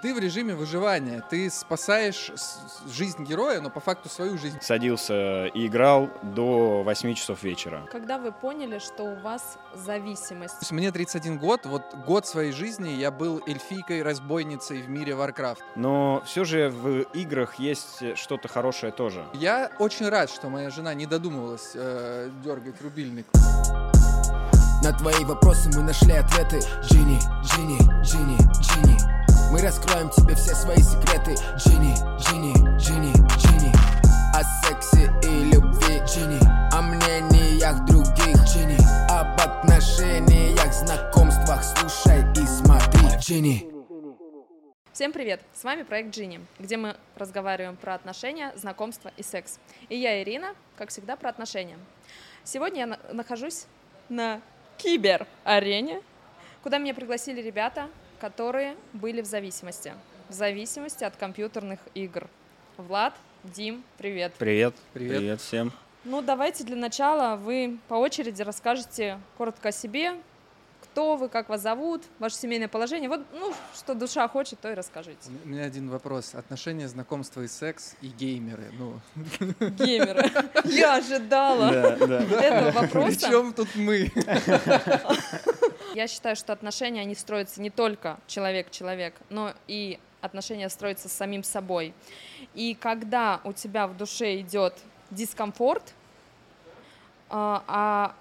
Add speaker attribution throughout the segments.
Speaker 1: Ты в режиме выживания, ты спасаешь жизнь героя, но по факту свою жизнь.
Speaker 2: Садился и играл до 8 часов вечера.
Speaker 3: Когда вы поняли, что у вас зависимость?
Speaker 1: Мне 31 год, вот год своей жизни я был эльфийкой, разбойницей в мире Warcraft.
Speaker 2: Но все же в играх есть что-то хорошее тоже.
Speaker 1: Я очень рад, что моя жена не додумывалась э, дергать рубильник.
Speaker 4: На твои вопросы мы нашли ответы. Джинни, Джинни, Джинни, Джинни. Мы раскроем тебе все свои секреты. Джинни, Джинни, Джинни, Джинни. О сексе и любви Джинни. О мнениях других Джинни. Об отношениях, знакомствах. Слушай и смотри Джинни.
Speaker 3: Всем привет! С вами проект Джинни, где мы разговариваем про отношения, знакомства и секс. И я, Ирина, как всегда, про отношения. Сегодня я нахожусь на кибер-арене, куда меня пригласили ребята, которые были в зависимости. В зависимости от компьютерных игр. Влад, Дим, привет.
Speaker 2: Привет. Привет. Привет всем.
Speaker 3: Ну, давайте для начала вы по очереди расскажете коротко о себе, кто вы, как вас зовут, ваше семейное положение. Вот, ну, что душа хочет, то и расскажите.
Speaker 1: У меня один вопрос. Отношения, знакомства и секс, и геймеры. Ну.
Speaker 3: Геймеры. Я ожидала этого вопроса.
Speaker 1: Причем тут мы?
Speaker 3: Я считаю, что отношения, они строятся не только человек-человек, но и отношения строятся с самим собой. И когда у тебя в душе идет дискомфорт, а, а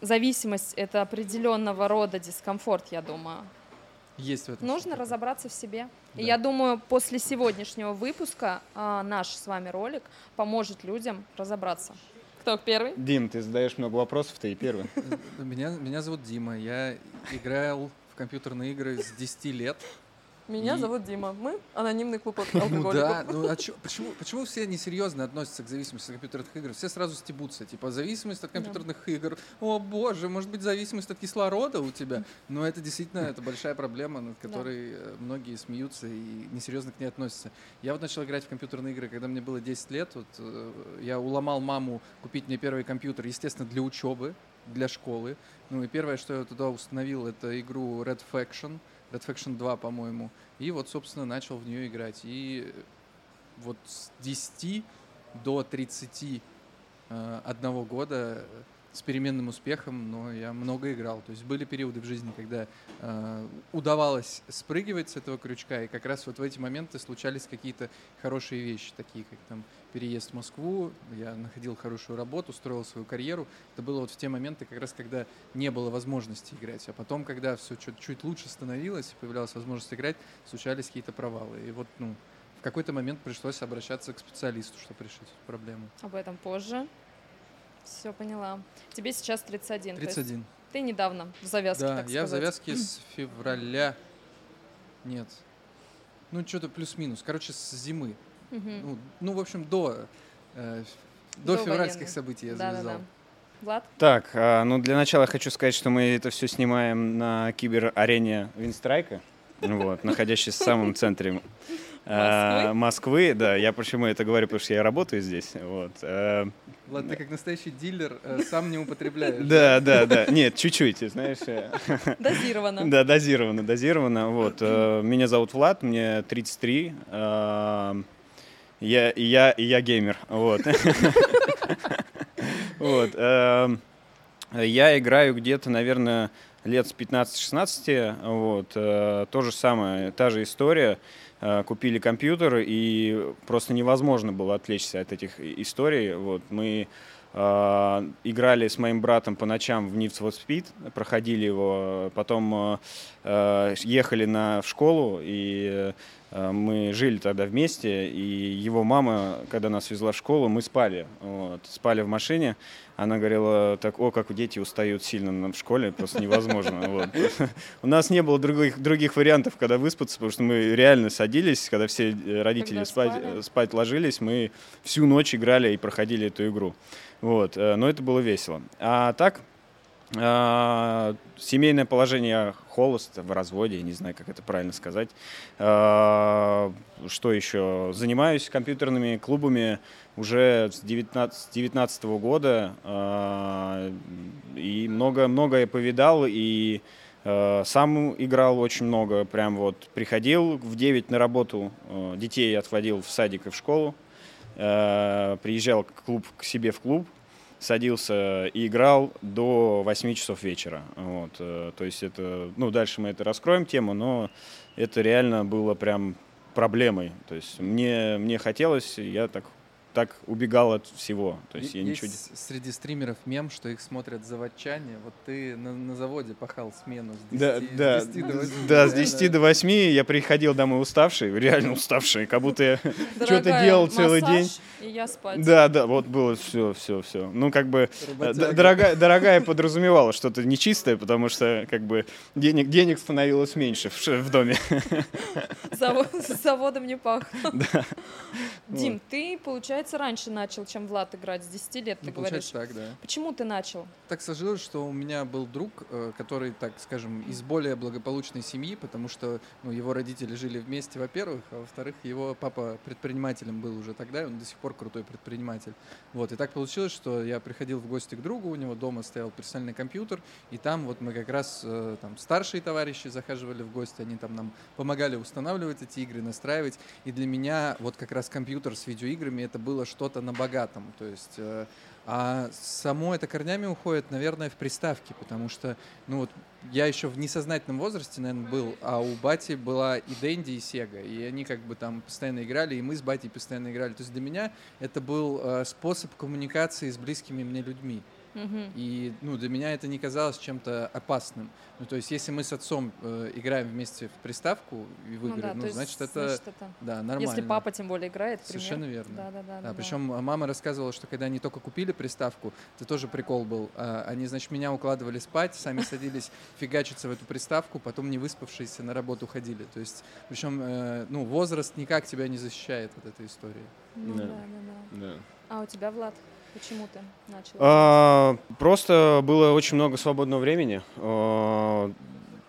Speaker 3: зависимость это определенного рода дискомфорт, я думаю.
Speaker 1: Есть в этом.
Speaker 3: Нужно разобраться в себе. Да. И я думаю, после сегодняшнего выпуска а, наш с вами ролик поможет людям разобраться. Кто первый?
Speaker 2: Дим, ты задаешь много вопросов, ты и первый.
Speaker 1: Меня, меня зовут Дима. Я играл в компьютерные игры с 10 лет.
Speaker 3: Меня и... зовут Дима. Мы анонимный клуб алкоголиков.
Speaker 1: Да, ну а чё, почему, почему все несерьезно относятся к зависимости от компьютерных игр? Все сразу стебутся, типа, зависимость от компьютерных да. игр. О боже, может быть, зависимость от кислорода у тебя? Но это действительно это большая проблема, над которой да. Э, многие смеются и несерьезно к ней относятся. Я вот начал играть в компьютерные игры, когда мне было 10 лет. Вот, э, я уломал маму купить мне первый компьютер, естественно, для учебы, для школы. Ну и первое, что я туда установил, это игру Red Faction — Red Faction 2, по-моему. И вот, собственно, начал в нее играть. И вот с 10 до 31 э, года с переменным успехом, но я много играл. То есть были периоды в жизни, когда э, удавалось спрыгивать с этого крючка, и как раз вот в эти моменты случались какие-то хорошие вещи, такие как там переезд в Москву, я находил хорошую работу, строил свою карьеру. Это было вот в те моменты, как раз когда не было возможности играть. А потом, когда все чуть-чуть лучше становилось, появлялась возможность играть, случались какие-то провалы. И вот, ну, в какой-то момент пришлось обращаться к специалисту, чтобы решить эту проблему.
Speaker 3: Об этом позже. Все поняла. Тебе сейчас 31.
Speaker 1: 31.
Speaker 3: Ты недавно в завязке,
Speaker 1: да,
Speaker 3: так
Speaker 1: я в завязке с февраля. Нет. Ну, что-то плюс-минус. Короче, с зимы. Угу. Ну, ну, в общем, до, э, до, до февральских военных. событий я да, завязал. Да, да.
Speaker 3: Влад?
Speaker 2: Так, а, ну для начала хочу сказать, что мы это все снимаем на кибер-арене Винстрайка, вот, находящейся в самом центре Москвы? Москвы, да. Я почему это говорю, потому что я работаю здесь. Вот. Э,
Speaker 1: Ладно, ты как настоящий диллер э, сам не употребляешь.
Speaker 2: Да, да, да. Нет, чуть-чуть, знаешь. Э.
Speaker 3: Дозированно.
Speaker 2: Да, дозированно, дозированно. Вот. Меня зовут Влад, мне 33. Я, я, я геймер. Вот. Вот. Я играю где-то, наверное, лет с 15-16. Вот. То же самое, та же история. Э, купили компьютер, и просто невозможно было отвлечься от этих историй. Вот, мы э, играли с моим братом по ночам в Need for Speed, проходили его, потом э, ехали на, в школу, и э, мы жили тогда вместе, и его мама, когда нас везла в школу, мы спали, вот, спали в машине, она говорила, так, о, как дети устают сильно в школе, просто невозможно. Вот. У нас не было других, других вариантов, когда выспаться, потому что мы реально садились, когда все э, родители спать, э, спать ложились, мы всю ночь играли и проходили эту игру. Вот. Э, но это было весело. А так, семейное положение холост, в разводе, не знаю, как это правильно сказать. Что еще? Занимаюсь компьютерными клубами уже с 19, 19 года и много, многое повидал, и Сам играл очень много, прям вот приходил в 9 на работу, детей отводил в садик и в школу, приезжал к клуб, к себе в клуб, садился и играл до 8 часов вечера. Вот. э, То есть это, ну, дальше мы это раскроем тему, но это реально было прям проблемой. То есть мне, мне хотелось, я так, так убегал от всего. То есть я
Speaker 1: Есть
Speaker 2: ничего... не-
Speaker 1: среди стримеров мем, что их смотрят заводчане. Вот ты на, на заводе пахал смену с 10,
Speaker 2: Да,
Speaker 1: с
Speaker 2: да,
Speaker 1: 10 до 8.
Speaker 2: да, с 10 до 8 я приходил домой уставший, реально уставший, как будто я что-то делал целый день.
Speaker 3: И я спать.
Speaker 2: Да, да, вот было все, все, все. Ну, как бы, э, дорогая, дорогая подразумевала что-то нечистое, потому что, как бы, денег, денег становилось меньше в, в доме.
Speaker 3: Заво- С заводом не пахло. Дим, ты, получается, раньше начал, чем Влад играть, с 10 лет, ты
Speaker 1: Ну,
Speaker 3: говоришь.
Speaker 1: получается так, да.
Speaker 3: Почему ты начал?
Speaker 1: Так сложилось, что у меня был друг, э, который, так скажем, из более благополучной семьи, потому что ну, его родители жили вместе, во-первых, а во-вторых, его папа предпринимателем был уже тогда, и он до сих пор крутой предприниматель. Вот, и так получилось, что я приходил в гости к другу, у него дома стоял персональный компьютер, и там вот мы как раз, э, там, старшие товарищи захаживали в гости, они там нам помогали устанавливать эти игры, настраивать, и для меня вот как раз компьютер с видеоиграми это было что-то на богатом, то есть э, а само это корнями уходит, наверное, в приставки, потому что, ну вот, я еще в несознательном возрасте, наверное, был, а у бати была и Дэнди, и Сега, и они как бы там постоянно играли, и мы с батей постоянно играли. То есть для меня это был э, способ коммуникации с близкими мне людьми. И ну, для меня это не казалось чем-то опасным. Ну, то есть, если мы с отцом э, играем вместе в приставку и в
Speaker 3: Ну
Speaker 1: игры,
Speaker 3: да,
Speaker 1: ну,
Speaker 3: есть,
Speaker 1: значит, это,
Speaker 3: значит, это-
Speaker 1: да, нормально.
Speaker 3: Если папа тем более играет, пример.
Speaker 1: Совершенно верно.
Speaker 3: Да, да, да.
Speaker 1: Да, причем мама рассказывала, что когда они только купили приставку, это тоже прикол был. а, Они, значит, меня укладывали спать, сами садились фигачиться в эту приставку, потом не выспавшиеся на работу ходили. То есть, причем, э, ну, возраст никак тебя не защищает от этой истории.
Speaker 3: Ну
Speaker 2: Да.
Speaker 3: да, да, да. А у тебя, Влад, почему ты начал?
Speaker 2: А, Просто было очень много свободного времени. А,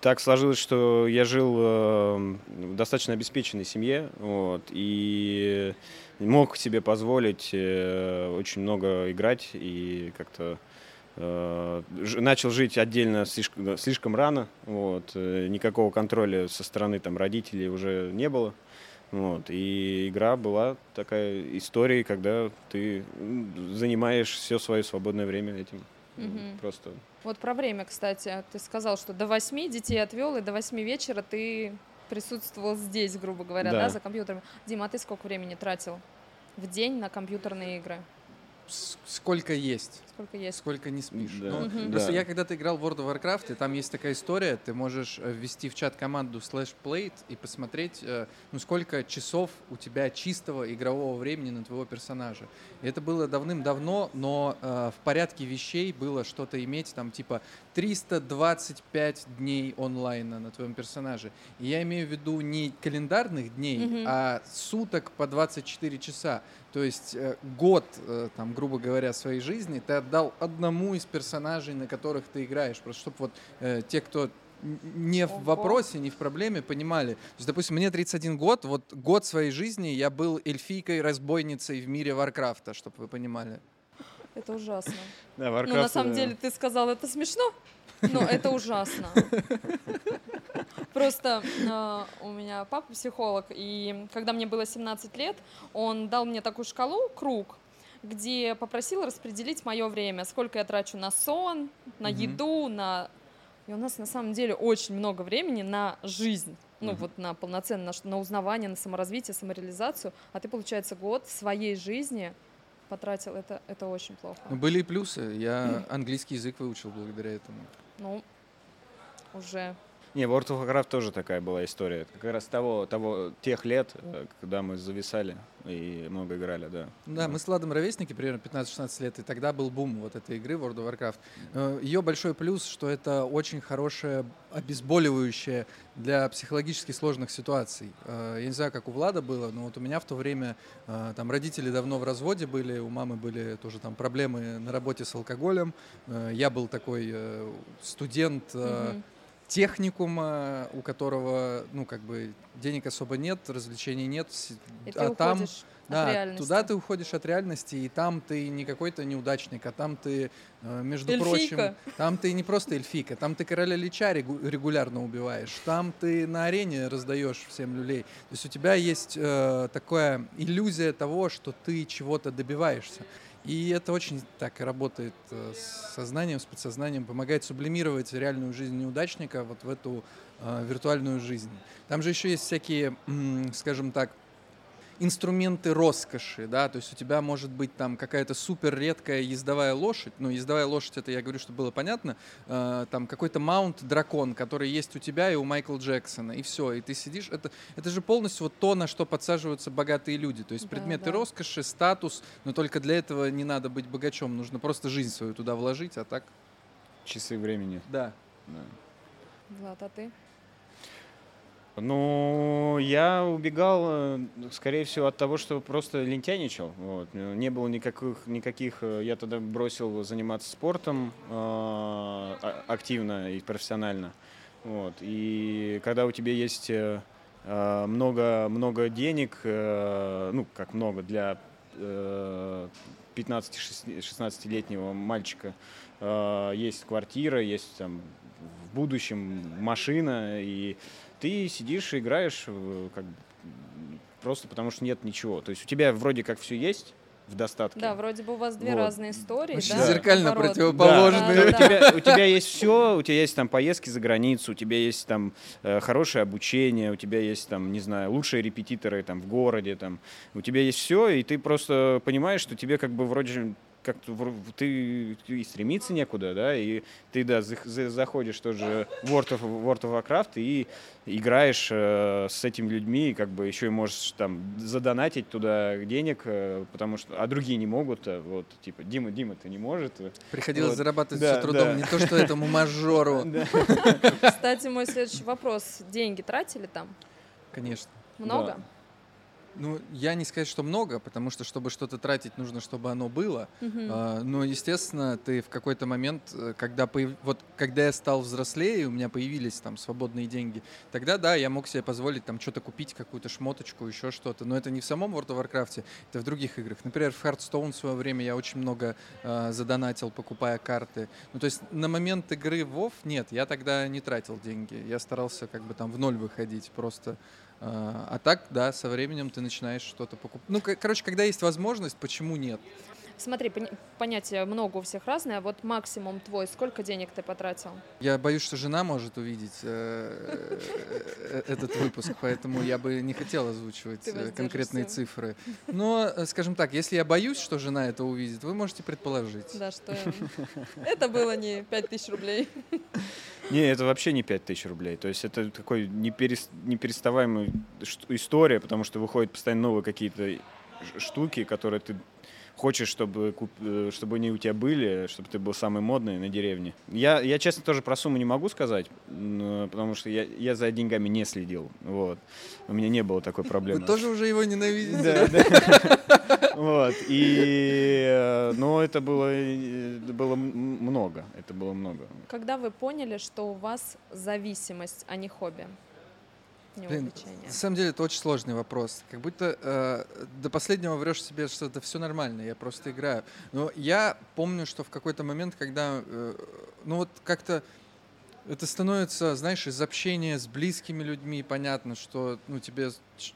Speaker 2: Так сложилось, что я жил э, в достаточно обеспеченной семье, вот, и мог себе позволить э, очень много играть и как-то э, начал жить отдельно слишком, слишком рано, вот, никакого контроля со стороны там родителей уже не было. Вот, и игра была такая историей, когда ты занимаешь все свое свободное время этим.
Speaker 3: Мгм.
Speaker 2: Просто.
Speaker 3: Вот про время, кстати. Ты сказал, что до восьми детей отвел, и до восьми вечера ты присутствовал здесь, грубо говоря, да,
Speaker 2: Да.
Speaker 3: за компьютером. Дима, а ты сколько времени тратил в день на компьютерные игры?
Speaker 1: Сколько есть.
Speaker 3: Сколько есть?
Speaker 1: Сколько не спишь.
Speaker 2: Да.
Speaker 1: Ну,
Speaker 3: Мгм.
Speaker 1: Просто
Speaker 2: Да.
Speaker 1: я когда-то играл в World of Warcraft, и там есть такая история, ты можешь э, ввести в чат команду slash plate и посмотреть, э, ну, сколько часов у тебя чистого игрового времени на твоего персонажа. И это было давным-давно, но э, в порядке вещей было что-то иметь, там, типа 325 дней онлайна на твоем персонаже. И я имею в виду не календарных дней,
Speaker 3: Мгм.
Speaker 1: а суток по 24 часа. То есть э, год, э, там, грубо говоря, своей жизни ты отдал одному из персонажей, на которых ты играешь. Просто чтобы вот э, те, кто не в вопросе, не в проблеме, понимали. То есть, допустим, мне 31 год, вот год своей жизни я был эльфийкой-разбойницей в мире Варкрафта, чтобы вы понимали.
Speaker 3: Это ужасно.
Speaker 2: Да,
Speaker 3: Ну, на
Speaker 2: Warcraft,
Speaker 3: самом деле, ты сказал, это смешно, но это ужасно. Просто э, у меня папа психолог, и когда мне было 17 лет, он дал мне такую шкалу, круг, где попросил распределить мое время, сколько я трачу на сон, на
Speaker 1: Мгм.
Speaker 3: еду, на... И у нас на самом деле очень много времени на жизнь. Ну,
Speaker 2: Мгм.
Speaker 3: вот на полноценное, на, на узнавание, на саморазвитие, самореализацию. А ты, получается, год своей жизни потратил. Это, это очень плохо.
Speaker 1: Но были и плюсы. Я английский язык выучил благодаря этому.
Speaker 3: Ну, уже.
Speaker 2: Не, World of Warcraft тоже такая была история. Как раз того, того, тех лет, э, когда мы зависали и много играли, да.
Speaker 1: Да, мы с Владом ровесники, примерно 15-16 лет, и тогда был бум вот этой игры World of Warcraft. Ее большой плюс, что это очень хорошее обезболивающее для психологически сложных ситуаций. Э, Я не знаю, как у Влада было, но вот у меня в то время э, там родители давно в разводе были, у мамы были тоже там проблемы на работе с алкоголем. Э, Я был такой э, студент, э,
Speaker 3: Мгм.
Speaker 1: Техникума, у которого, ну, как бы, денег особо нет, развлечений нет,
Speaker 3: И
Speaker 1: а там, да,
Speaker 3: реальности.
Speaker 1: туда ты уходишь от реальности, и там ты не какой-то неудачник, а там ты, э, между
Speaker 3: Эльфийка.
Speaker 1: прочим, там ты не просто эльфика, там ты короля Лича регу- регулярно убиваешь, там ты на арене раздаешь всем люлей. То есть у тебя есть э, такая иллюзия того, что ты чего-то добиваешься. И это очень так работает э, с сознанием, с подсознанием, помогает сублимировать реальную жизнь неудачника вот в эту э, виртуальную жизнь. Там же еще есть всякие, скажем так, инструменты роскоши, да, то есть у тебя может быть там какая-то супер редкая ездовая лошадь, ну, ездовая лошадь, это я говорю, чтобы было понятно, э, там какой-то маунт-дракон, который есть у тебя и у Майкла Джексона, и все, и ты сидишь, это, это же полностью вот то, на что подсаживаются богатые люди, то есть
Speaker 3: Да,
Speaker 1: предметы
Speaker 3: да.
Speaker 1: роскоши, статус, но только для этого не надо быть богачом, нужно просто жизнь свою туда вложить, а так,
Speaker 2: Часы времени.
Speaker 1: да.
Speaker 2: да.
Speaker 3: Влад, а ты?
Speaker 2: Ну, я убегал, э, скорее всего, от того, что просто лентяничал. Вот. Не было никаких, никаких... э, Я тогда бросил заниматься спортом э, а- активно и профессионально. Вот. И когда у тебя есть э, э, много, много денег, э, ну, как много для э, 15-16-летнего мальчика, есть квартира, есть там в будущем машина, и ты сидишь и играешь как просто потому что нет ничего. То есть у тебя вроде как все есть в достатке.
Speaker 3: Да, вроде бы у вас две
Speaker 2: Вот.
Speaker 3: разные истории,
Speaker 1: Очень
Speaker 3: да?
Speaker 1: зеркально
Speaker 3: наоборот.
Speaker 1: противоположные.
Speaker 3: Да,
Speaker 2: У
Speaker 3: да,
Speaker 2: тебя, у тебя есть все, у тебя есть там поездки за границу, у тебя есть там э, хорошее обучение, у тебя есть там, не знаю, лучшие репетиторы там в городе, там, у тебя есть все, и ты просто понимаешь, что тебе как бы вроде как ты, ты и стремиться некуда, да, и ты, да, зах- за- заходишь тоже в World of, World of Warcraft и играешь э, с этими людьми, и как бы еще и можешь там задонатить туда денег, э, потому что, а другие не могут, э, вот, типа, Дима, Дима, ты не может,
Speaker 1: Приходилось
Speaker 2: Вот.
Speaker 1: зарабатывать
Speaker 2: Да,
Speaker 1: все трудом,
Speaker 2: да.
Speaker 1: не то что этому мажору.
Speaker 3: Кстати, мой следующий вопрос. Деньги тратили там?
Speaker 1: Конечно.
Speaker 3: Много?
Speaker 1: Ну, я не сказать, что много, потому что, чтобы что-то тратить, нужно, чтобы оно было.
Speaker 3: Мгм.
Speaker 1: А, но, естественно, ты в какой-то момент, э, когда, появ- вот, когда я стал взрослее, у меня появились там свободные деньги, тогда, да, я мог себе позволить там что-то купить, какую-то шмоточку, еще что-то. Но это не в самом World of Warcraft, это в других играх. Например, в Hearthstone в свое время я очень много э, задонатил, покупая карты. Ну, то есть на момент игры в WoW нет, я тогда не тратил деньги. Я старался как бы там в ноль выходить просто. А а так, да, со временем ты начинаешь что-то покупать. Ну, ко- короче, когда есть возможность, почему нет?
Speaker 3: Смотри, понятия много у всех разные. а Вот максимум твой, сколько денег ты потратил?
Speaker 1: Я боюсь, что жена может увидеть э, э, этот выпуск, поэтому я бы не хотел озвучивать э, конкретные цифры. Но, э, скажем так, если я боюсь, что жена это увидит, вы можете предположить.
Speaker 3: Да, что это было не 5000 рублей.
Speaker 2: Не, это вообще не 5000 рублей. То есть это такой неперес- непереставаемая история, потому что выходят постоянно новые какие-то штуки, которые ты хочешь, чтобы, куп- э, чтобы они у тебя были, чтобы ты был самый модный на деревне. Я, я честно, тоже про сумму не могу сказать, м, потому что я, я за деньгами не следил. Вот. У меня не было такой проблемы.
Speaker 1: Вы тоже уже его ненавидите?
Speaker 2: Вот. И, э, но это было, э, было много. Это было много.
Speaker 3: Когда вы поняли, что у вас зависимость, а не хобби? Не
Speaker 1: Блин,
Speaker 3: увлечение.
Speaker 1: на самом деле это очень сложный вопрос. Как будто э, до последнего врешь себе, что это все нормально, я просто играю. Но я помню, что в какой-то момент, когда, э, ну вот как-то это становится, знаешь, из общения с близкими людьми понятно, что, ну, тебе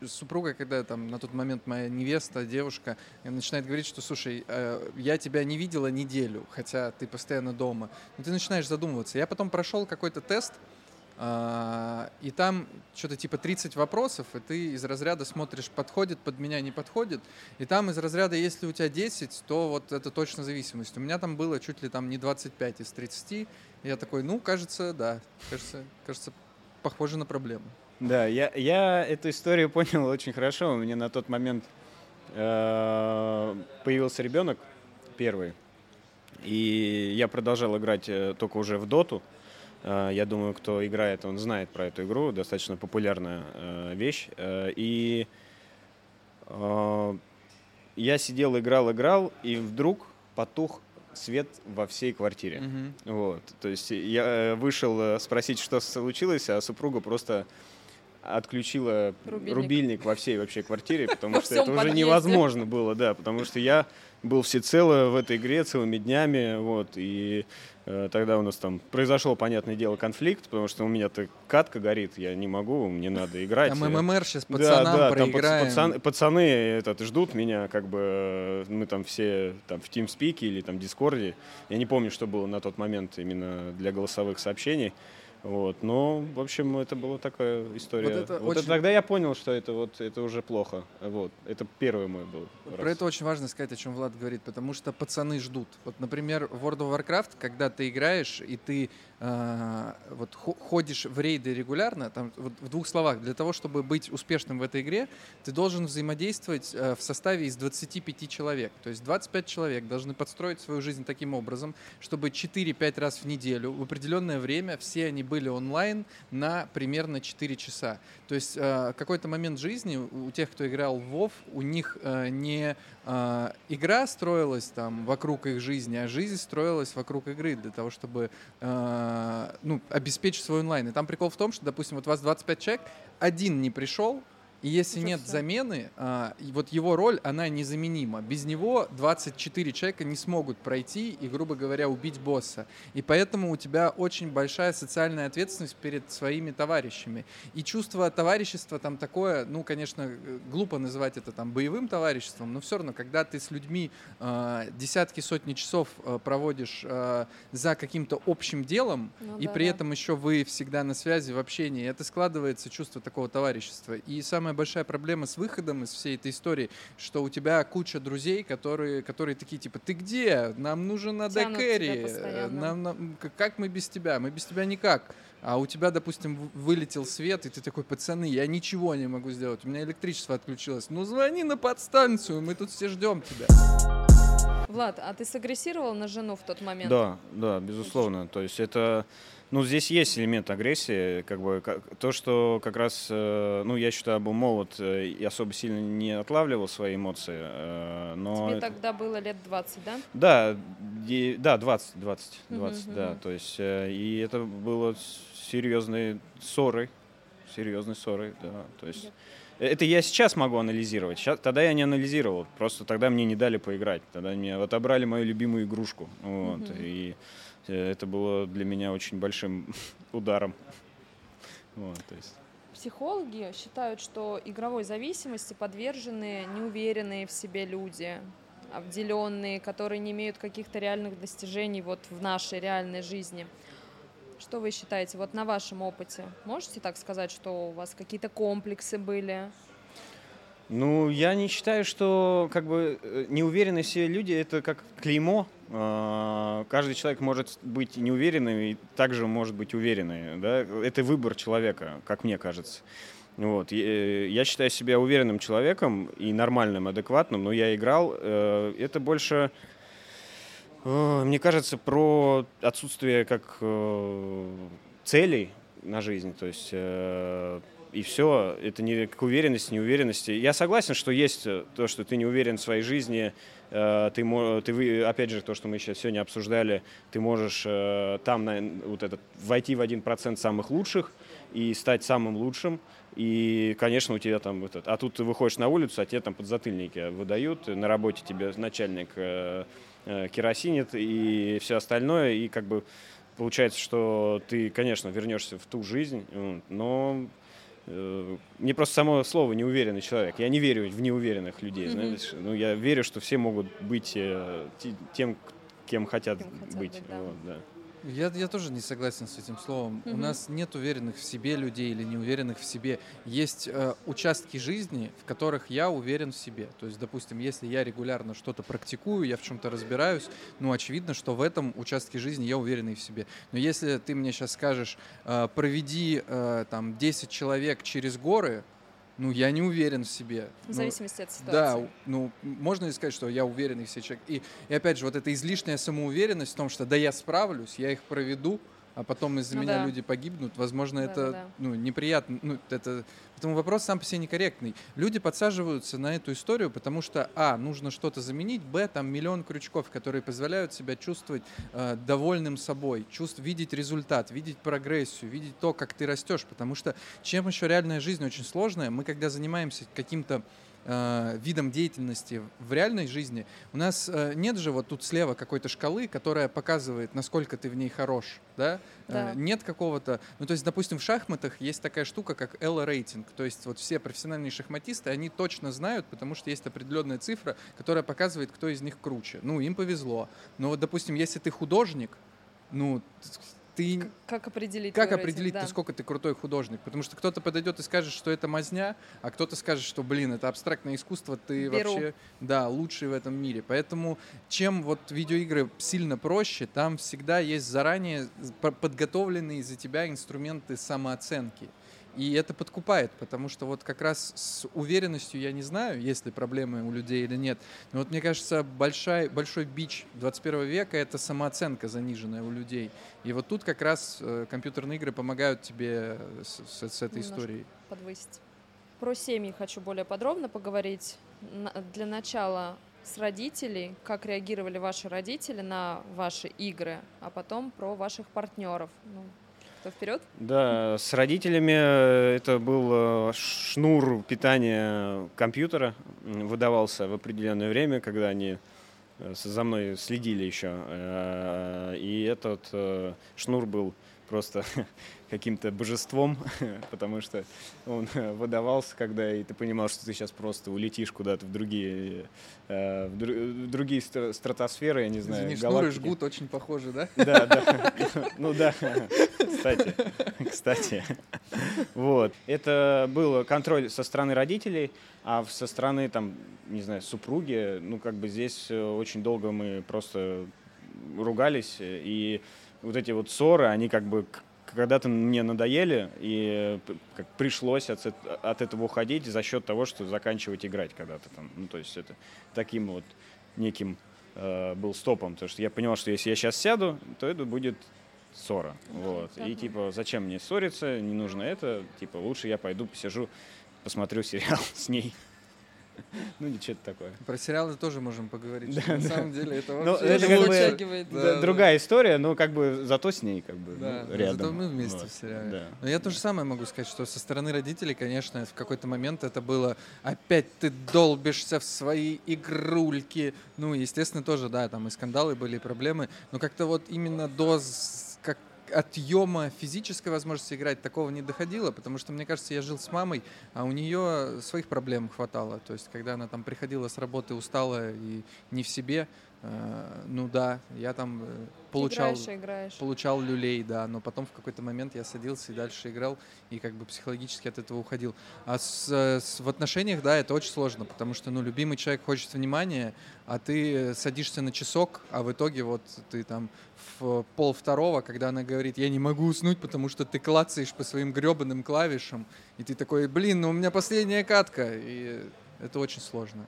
Speaker 1: супруга, когда там на тот момент моя невеста, девушка, начинает говорить, что, слушай, э, я тебя не видела неделю, хотя ты постоянно дома. Но ты начинаешь задумываться. Я потом прошел какой-то тест, и там что-то типа 30 вопросов, и ты из разряда смотришь, подходит под меня, не подходит. И там из разряда, если у тебя 10, то вот это точно зависимость. У меня там было чуть ли там не 25 из 30. И я такой, ну, кажется, да, кажется, кажется, похоже на проблему.
Speaker 2: Да, я, я эту историю понял очень хорошо. У меня на тот момент э, появился ребенок первый, и я продолжал играть э, только уже в доту. Э, я думаю, кто играет, он знает про эту игру, достаточно популярная э, вещь. Э, и я сидел, играл, играл, и вдруг потух свет во всей квартире.
Speaker 1: Мгм.
Speaker 2: Вот. То есть я вышел спросить, что случилось, а супруга просто отключила
Speaker 3: Рубильник.
Speaker 2: рубильник, во всей вообще квартире, потому что это уже невозможно было, да, потому что я был всецело в этой игре целыми днями, вот, и э, тогда у нас там произошел, понятное дело, конфликт, потому что у меня-то катка горит, я не могу, мне надо играть.
Speaker 1: Там
Speaker 2: э,
Speaker 1: ММР сейчас
Speaker 2: да,
Speaker 1: пацанам
Speaker 2: да, там пац-
Speaker 1: проиграем.
Speaker 2: пацан- пацаны этот, ждут меня, как бы э, мы там все там в TeamSpeak или там Дискорде. Я не помню, что было на тот момент именно для голосовых сообщений. Вот, но, в общем, это была такая история.
Speaker 1: Вот это
Speaker 2: Вот это
Speaker 1: очень-
Speaker 2: тогда я понял, что это вот это уже плохо. Вот, это первый мой был.
Speaker 1: Вот. Про это очень важно сказать, о чем Влад говорит, потому что пацаны ждут. Вот, например, в World of Warcraft, когда ты играешь и ты вот хо- ходишь в рейды регулярно, там вот в двух словах, для того, чтобы быть успешным в этой игре, ты должен взаимодействовать э, в составе из 25 человек. То есть 25 человек должны подстроить свою жизнь таким образом, чтобы 4-5 раз в неделю в определенное время все они были онлайн на примерно 4 часа. То есть э, какой-то момент жизни у тех, кто играл в WoW, у них э, не игра строилась там вокруг их жизни, а жизнь строилась вокруг игры для того, чтобы ну, обеспечить свой онлайн. И там прикол в том, что, допустим, вот у вас 25 человек, один не пришел, и если
Speaker 3: Уже
Speaker 1: нет
Speaker 3: всё.
Speaker 1: замены, а, вот его роль, она незаменима. Без него 24 человека не смогут пройти и, грубо говоря, убить босса. И поэтому у тебя очень большая социальная ответственность перед своими товарищами. И чувство товарищества там такое, ну, конечно, э, глупо называть это там боевым товариществом, но все равно, когда ты с людьми а, десятки, сотни часов а, проводишь а, за каким-то общим делом,
Speaker 3: Ну
Speaker 1: и
Speaker 3: да,
Speaker 1: при
Speaker 3: да.
Speaker 1: этом еще вы всегда на связи, в общении. Это складывается чувство такого товарищества. И самая большая проблема с выходом из всей этой истории, что у тебя куча друзей, которые, которые такие типа, ты где? Нам нужен Кэрри.
Speaker 3: постоянно.
Speaker 1: Нам, нам- как мы без тебя? Мы без тебя никак. А у тебя, допустим, вылетел свет, и ты такой, пацаны, я ничего не могу сделать. У меня электричество отключилось. Ну звони на подстанцию, мы тут все ждем тебя.
Speaker 3: Влад, а ты сагрессировал на жену в тот момент?
Speaker 2: Да, да, безусловно. То есть это, ну, здесь есть элемент агрессии, как бы как- то, что как раз, э, ну, я считаю, был молод э, и особо сильно не отлавливал свои эмоции, э, но
Speaker 3: Тебе тогда было лет 20, да?
Speaker 2: да, де- да, 20, 20,
Speaker 3: Мгм,
Speaker 2: 20, да,
Speaker 3: мгм.
Speaker 2: то есть э, и это было с- серьезной ссорой, серьезной ссорой, да, то есть. Это я сейчас могу анализировать. Ща- тогда я не анализировал. Просто тогда мне не дали поиграть. Тогда мне отобрали мою любимую игрушку. Вот,
Speaker 3: Мгм.
Speaker 2: И это было для меня очень большим ударом. Вот, то есть.
Speaker 3: Психологи считают, что игровой зависимости подвержены неуверенные в себе люди, обделенные, которые не имеют каких-то реальных достижений вот в нашей реальной жизни. Что вы считаете, вот на вашем опыте? Можете так сказать, что у вас какие-то комплексы были?
Speaker 2: Ну, я не считаю, что как бы э, неуверенные все люди это как клеймо. А, Каждый человек может быть неуверенным и также может быть уверенный. Да? Это выбор человека, как мне кажется. Вот. Я считаю себя уверенным человеком и нормальным, адекватным, но я играл. э, Это больше, э, мне кажется, про отсутствие как целей на жизнь. То есть и все. Это не к уверенности, неуверенности. Я согласен, что есть э, то, что ты не уверен в своей жизни. э, Ты, ты опять же, то, что мы сейчас сегодня обсуждали, ты можешь э, там вот этот, войти в один процент самых лучших и стать самым лучшим. И, конечно, у тебя там вот это. А тут ты выходишь на улицу, а тебе там подзатыльники выдают, на работе тебе начальник керосинит и все остальное, и как бы получается, что ты, конечно, вернешься в ту жизнь, но мне просто само слово неуверенный человек. Я не верю в неуверенных людей,
Speaker 3: Мгм.
Speaker 2: знаешь. Ну, я верю, что все могут быть э, те- тем, кем хотят,
Speaker 3: Кем хотят
Speaker 2: быть.
Speaker 3: быть, да.
Speaker 2: Вот, да.
Speaker 1: Я, я тоже не согласен с этим словом. У
Speaker 3: Мгм.
Speaker 1: нас нет уверенных в себе людей или неуверенных в себе. Есть э, участки жизни, в которых я уверен в себе. То есть, допустим, если я регулярно что-то практикую, я в чем-то разбираюсь, ну, очевидно, что в этом участке жизни я уверенный в себе. Но если ты мне сейчас скажешь, э, проведи э, там 10 человек через горы, ну, я не уверен в себе.
Speaker 3: В
Speaker 1: Ну,
Speaker 3: зависимости от
Speaker 1: да,
Speaker 3: ситуации.
Speaker 1: у- ну, можно ли сказать, что я уверенный в себе человек? И, и опять же, вот эта излишняя самоуверенность в том, что да, я справлюсь, я их проведу, а потом из-за
Speaker 3: Ну
Speaker 1: меня
Speaker 3: да.
Speaker 1: люди погибнут, возможно,
Speaker 3: Да,
Speaker 1: это
Speaker 3: да, да.
Speaker 1: ну, неприятно. Ну, это... Поэтому вопрос сам по себе некорректный. Люди подсаживаются на эту историю, потому что, а, нужно что-то заменить, б, там миллион крючков, которые позволяют себя чувствовать э, довольным собой, чувств, видеть результат, видеть прогрессию, видеть то, как ты растешь. Потому что чем еще реальная жизнь очень сложная, мы когда занимаемся каким-то э, видом деятельности в реальной жизни, у нас э, нет же вот тут слева какой-то шкалы, которая показывает, насколько ты в ней хорош, да?
Speaker 3: Да.
Speaker 1: Э, нет какого-то, ну то есть, допустим, в шахматах есть такая штука, как L-рейтинг, то есть вот все профессиональные шахматисты, они точно знают, потому что есть определенная цифра, которая показывает, кто из них круче. Ну, им повезло. Но вот, допустим, если ты художник, ну, ты
Speaker 3: Как определить?
Speaker 1: как
Speaker 3: твой рейтинг?
Speaker 1: определить,
Speaker 3: Да.
Speaker 1: насколько ты крутой художник? Потому что кто-то подойдет и скажет, что это мазня, а кто-то скажет, что, блин, это абстрактное искусство, ты
Speaker 3: Беру.
Speaker 1: вообще, да, лучший в этом мире. Поэтому чем вот видеоигры сильно проще, там всегда есть заранее по- подготовленные за тебя инструменты самооценки. И это подкупает, потому что вот как раз с уверенностью я не знаю, есть ли проблемы у людей или нет. Но вот мне кажется, большой, большой бич 21 века — это самооценка заниженная у людей. И вот тут как раз э, компьютерные игры помогают тебе с, с- с этой
Speaker 3: Немножко.
Speaker 1: историей.
Speaker 3: подвысить. Про семьи хочу более подробно поговорить. На- Для начала с родителей, как реагировали ваши родители на ваши игры, а потом про ваших партнеров. Ну, кто вперед?
Speaker 2: Да, с родителями э, это был э, шнур питания компьютера, выдавался в определенное время, когда они э, за мной следили еще. И этот шнур был просто каким-то божеством, потому что он э, выдавался, когда и ты понимал, что ты сейчас просто улетишь куда-то в другие, э, в дру- в другие стра- стратосферы, я не знаю,
Speaker 1: Извини,
Speaker 2: галактики.
Speaker 1: жгут очень похожи, да?
Speaker 2: Да, да. Ну да. Кстати, кстати. Вот. Это был контроль со стороны родителей, а со стороны, там, не знаю, супруги, ну, как бы здесь э, очень долго мы просто ругались, и вот эти вот ссоры, они как бы когда-то мне надоели, и как пришлось от, от этого уходить за счет того, что заканчивать играть когда-то там. Ну, то есть это таким вот неким э, был стопом, потому что я понимал, что если я сейчас сяду, то это будет ссора. Вот. И
Speaker 3: Ага.
Speaker 2: типа, зачем мне ссориться, не нужно это, типа, лучше я пойду посижу, посмотрю сериал с ней. Ну, или что-то такое.
Speaker 1: Про сериалы тоже можем поговорить.
Speaker 2: Да,
Speaker 1: На
Speaker 2: да.
Speaker 1: самом деле это
Speaker 2: Ну,
Speaker 1: вообще
Speaker 2: это как бы.
Speaker 1: Да,
Speaker 2: д-
Speaker 1: да.
Speaker 2: другая история, но как бы зато с ней как бы
Speaker 1: Да,
Speaker 2: ну,
Speaker 1: да,
Speaker 2: рядом.
Speaker 1: зато мы вместе
Speaker 2: Вот,
Speaker 1: в сериале.
Speaker 2: Да.
Speaker 1: Но я то же самое могу сказать, что со стороны родителей, конечно, в какой-то момент это было опять ты долбишься в свои игрульки. Ну, естественно, тоже, да, там и скандалы были, и проблемы. Но как-то вот именно до отъема физической возможности играть такого не доходило, потому что, мне кажется, я жил с мамой, а у нее своих проблем хватало. То есть, когда она там приходила с работы усталая и не в себе, ну да, я там э, получал
Speaker 3: Играешь, играешь.
Speaker 1: получал люлей, да, но потом в какой-то момент я садился и дальше играл, и как бы психологически от этого уходил. А с, э, с- в отношениях, да, это очень сложно, потому что, ну, любимый человек хочет внимания, а ты э, садишься на часок, а в итоге вот ты там в пол второго, когда она говорит, я не могу уснуть, потому что ты клацаешь по своим гребаным клавишам, и ты такой, блин, ну у меня последняя катка, и это очень сложно.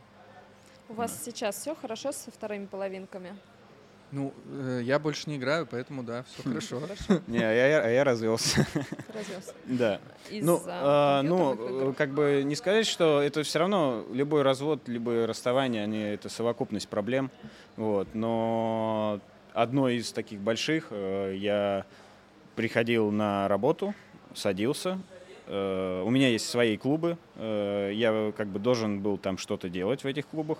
Speaker 3: У вас сейчас все хорошо со вторыми половинками?
Speaker 1: Ну, э, я больше не играю, поэтому да, все хорошо.
Speaker 3: Хорошо,
Speaker 2: Не, а я, а развелся.
Speaker 3: развелся.
Speaker 2: Да.
Speaker 3: Из-за
Speaker 2: Ну, а, ну, э, как бы не сказать, что это все равно любой развод, любое расставание, они это совокупность проблем. Вот. Но одно из таких больших, э, я приходил на работу, садился. Э, У меня есть свои клубы, э, я как бы должен был там что-то делать в этих клубах,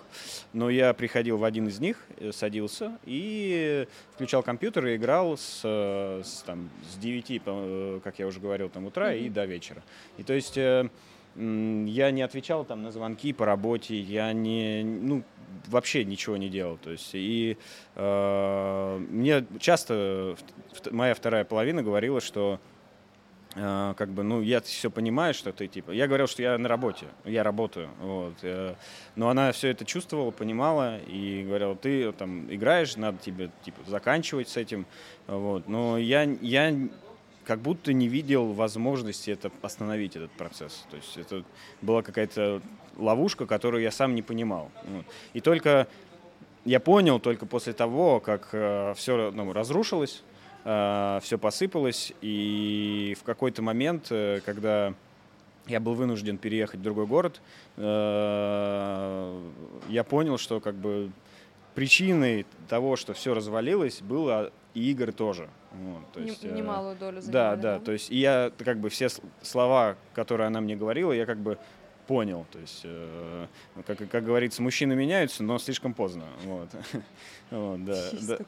Speaker 2: но я приходил в один из них, э, садился и включал компьютер и играл с, э, с, там, с 9, по- э, как я уже говорил, там, утра и
Speaker 3: Мгм.
Speaker 2: до вечера. И то есть э, я не отвечал там на звонки по работе, я не, ну, вообще ничего не делал. То есть и э, мне часто моя вторая половина говорила, что как бы, ну, я все понимаю, что ты, типа, я говорил, что я на работе, я работаю, вот, э, но она все это чувствовала, понимала и говорила, ты там играешь, надо тебе, типа, заканчивать с этим, вот, но я, я как будто не видел возможности это остановить этот процесс, то есть это была какая-то ловушка, которую я сам не понимал, вот. и только я понял только после того, как все разрушилось, э, все посыпалось, и в какой-то момент, э, когда я был вынужден переехать в другой город, э, я понял, что как бы причиной того, что все развалилось, было и игры тоже. Вот, то есть,
Speaker 3: Нем- Немалую долю
Speaker 2: да,
Speaker 3: занимали,
Speaker 2: да, то есть и я как бы все слова, которые она мне говорила, я как бы понял. То есть, э, ну, как, как говорится, мужчины меняются, но слишком поздно. Вот. Вот, да, да.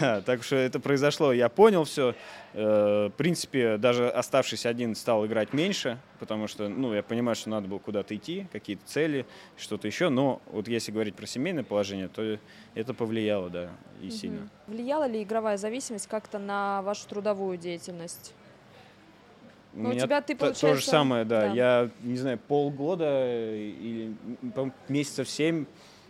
Speaker 2: Да, так что это произошло, я понял все. В принципе, даже оставшись один, стал играть меньше, потому что, ну, я понимаю, что надо было куда-то идти, какие-то цели, что-то еще. Но вот если говорить про семейное положение, то это повлияло, да, и
Speaker 3: Мгм.
Speaker 2: сильно.
Speaker 3: Влияла ли игровая зависимость как-то на вашу трудовую деятельность?
Speaker 2: У
Speaker 3: Ну, у тебя ты,
Speaker 2: то- То же
Speaker 3: получается,
Speaker 2: самое, да.
Speaker 3: да.
Speaker 2: Я, не знаю, полгода или м, по-моему, месяцев семь,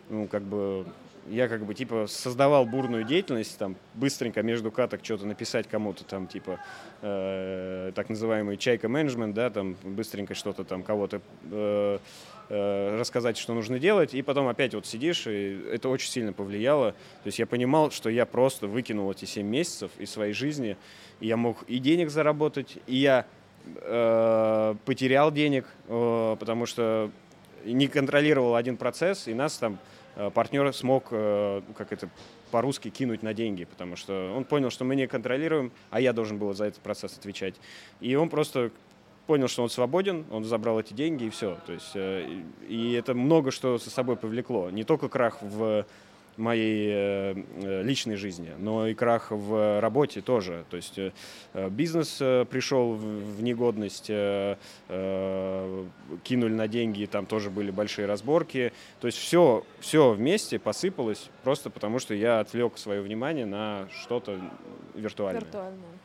Speaker 2: ну, как бы, я как бы, типа, создавал бурную деятельность, там, быстренько между каток что-то написать кому-то, там, типа, э, так называемый чайка-менеджмент, да, там, быстренько что-то там, кого-то э, э, рассказать, что нужно делать, и потом опять вот сидишь, и это очень сильно повлияло. То есть я понимал, что я просто выкинул эти 7 месяцев из своей жизни, и я мог и денег заработать, и я э, потерял денег, э, потому что не контролировал один процесс, и нас там э, партнер смог, э, как это по-русски, кинуть на деньги, потому что он понял, что мы не контролируем, а я должен был за этот процесс отвечать. И он просто понял, что он свободен, он забрал эти деньги и все. То есть, э, и это много что за собой повлекло. Не только крах в моей э, э, личной жизни, но и крах в работе тоже. То есть э, бизнес пришел в негодность, кинули на деньги, там тоже были большие разборки. То есть все, все вместе посыпалось просто потому, что я отвлек свое внимание на что-то виртуальное.
Speaker 3: Виртуальную.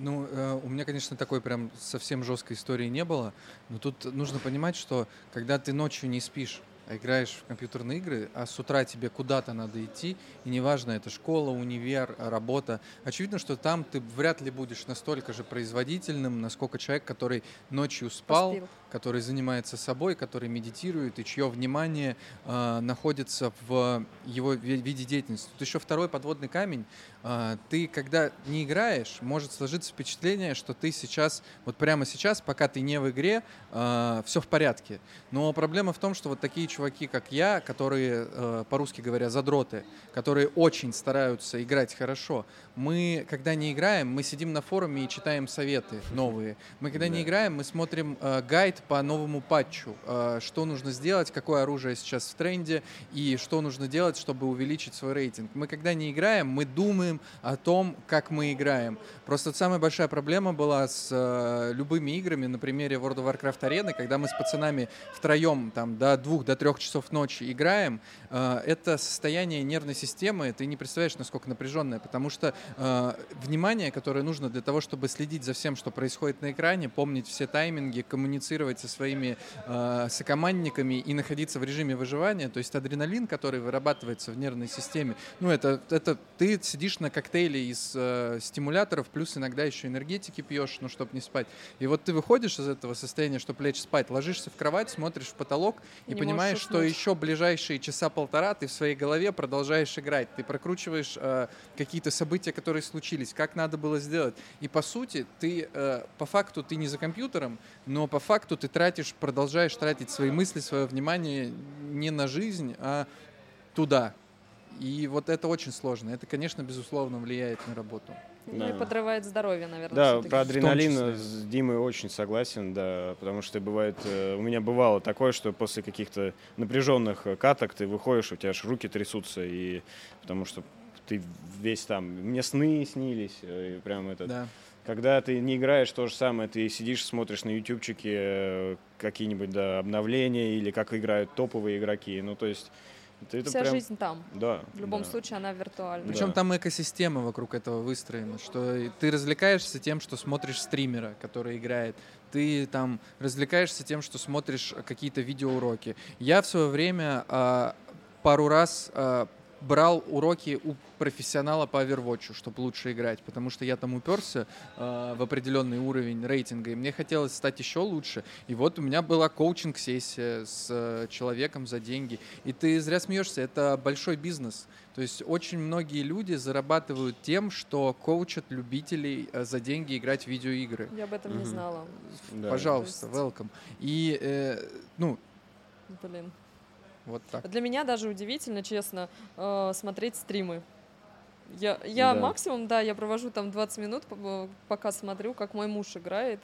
Speaker 1: Ну, э, у меня, конечно, такой прям совсем жесткой истории не было, но тут нужно понимать, что когда ты ночью не спишь, играешь в компьютерные игры, а с утра тебе куда-то надо идти, и неважно, это школа, универ, работа, очевидно, что там ты вряд ли будешь настолько же производительным, насколько человек, который ночью спал,
Speaker 3: Поспил.
Speaker 1: который занимается собой, который медитирует и чье внимание э, находится в его ви- виде деятельности. Тут еще второй подводный камень. А, ты, когда не играешь, может сложиться впечатление, что ты сейчас, вот прямо сейчас, пока ты не в игре, все в порядке. Но проблема в том, что вот такие чуваки, как я, которые, э, по-русски говоря, задроты, которые очень стараются играть хорошо, мы, когда не играем, мы сидим на форуме и читаем советы новые. Мы, когда не
Speaker 2: Да.
Speaker 1: играем, мы смотрим э, гайд по новому патчу, э, что нужно сделать, какое оружие сейчас в тренде и что нужно делать, чтобы увеличить свой рейтинг. Мы, когда не играем, мы думаем о том, как мы играем. Просто самая большая проблема была с э, любыми играми, на примере World of Warcraft Arena, когда мы с пацанами втроем там, до двух, до трех часов ночи играем, э, это состояние нервной системы, ты не представляешь, насколько напряженное, потому что э, внимание, которое нужно для того, чтобы следить за всем, что происходит на экране, помнить все тайминги, коммуницировать со своими э, сокомандниками и находиться в режиме выживания, то есть адреналин, который вырабатывается в нервной системе, ну это, это ты сидишь на коктейле из э, стимуляторов, плюс иногда еще энергетики пьешь, ну чтобы не спать. И вот ты выходишь из этого состояния, чтобы лечь спать, ложишься в кровать, смотришь в потолок и,
Speaker 3: И не
Speaker 1: понимаешь,
Speaker 3: можешь
Speaker 1: что еще ближайшие часа полтора ты в своей голове продолжаешь играть. Ты прокручиваешь э, какие-то события, которые случились, как надо было сделать. И по сути, ты э, по факту ты не за компьютером, но по факту ты тратишь, продолжаешь тратить свои мысли, свое внимание не на жизнь, а туда. И вот это очень сложно. Это, конечно, безусловно, влияет на работу.
Speaker 3: Ну и подрывает здоровье, наверное.
Speaker 2: Да, про адреналин с Димой очень согласен, да, потому что бывает, э, у меня бывало такое, что после каких-то напряженных э, каток ты выходишь, у тебя аж руки трясутся, и потому что ты весь там, мне сны снились, э, и прям это.
Speaker 1: Да.
Speaker 2: Когда ты не играешь, то же самое, ты сидишь, смотришь на ютубчике какие-нибудь да, обновления или как играют топовые игроки, ну то есть это, это
Speaker 3: Вся
Speaker 2: прям,
Speaker 3: жизнь там.
Speaker 2: да,
Speaker 3: В любом
Speaker 2: да.
Speaker 3: случае она виртуальна.
Speaker 2: Да.
Speaker 1: Причем там экосистема вокруг этого выстроена, что ты развлекаешься тем, что смотришь стримера, который играет. Ты там развлекаешься тем, что смотришь какие-то видеоуроки. Я в свое время а, пару раз а, брал уроки у профессионала по Overwatch, чтобы лучше играть, потому что я там уперся э, в определенный уровень рейтинга, и мне хотелось стать еще лучше. И вот у меня была коучинг-сессия с э, человеком за деньги. И ты зря смеешься, это большой бизнес. То есть очень многие люди зарабатывают тем, что коучат любителей э, за деньги играть в видеоигры.
Speaker 3: Я об этом не
Speaker 2: Мгм.
Speaker 3: знала.
Speaker 2: Да.
Speaker 1: Пожалуйста,
Speaker 3: есть-
Speaker 1: welcome. И, э, ну,
Speaker 3: Блин.
Speaker 1: Вот так.
Speaker 3: Для меня даже удивительно, честно, э, смотреть стримы. Я, я
Speaker 2: Да.
Speaker 3: максимум, да, я провожу там 20 минут, п- пока смотрю, как мой муж играет,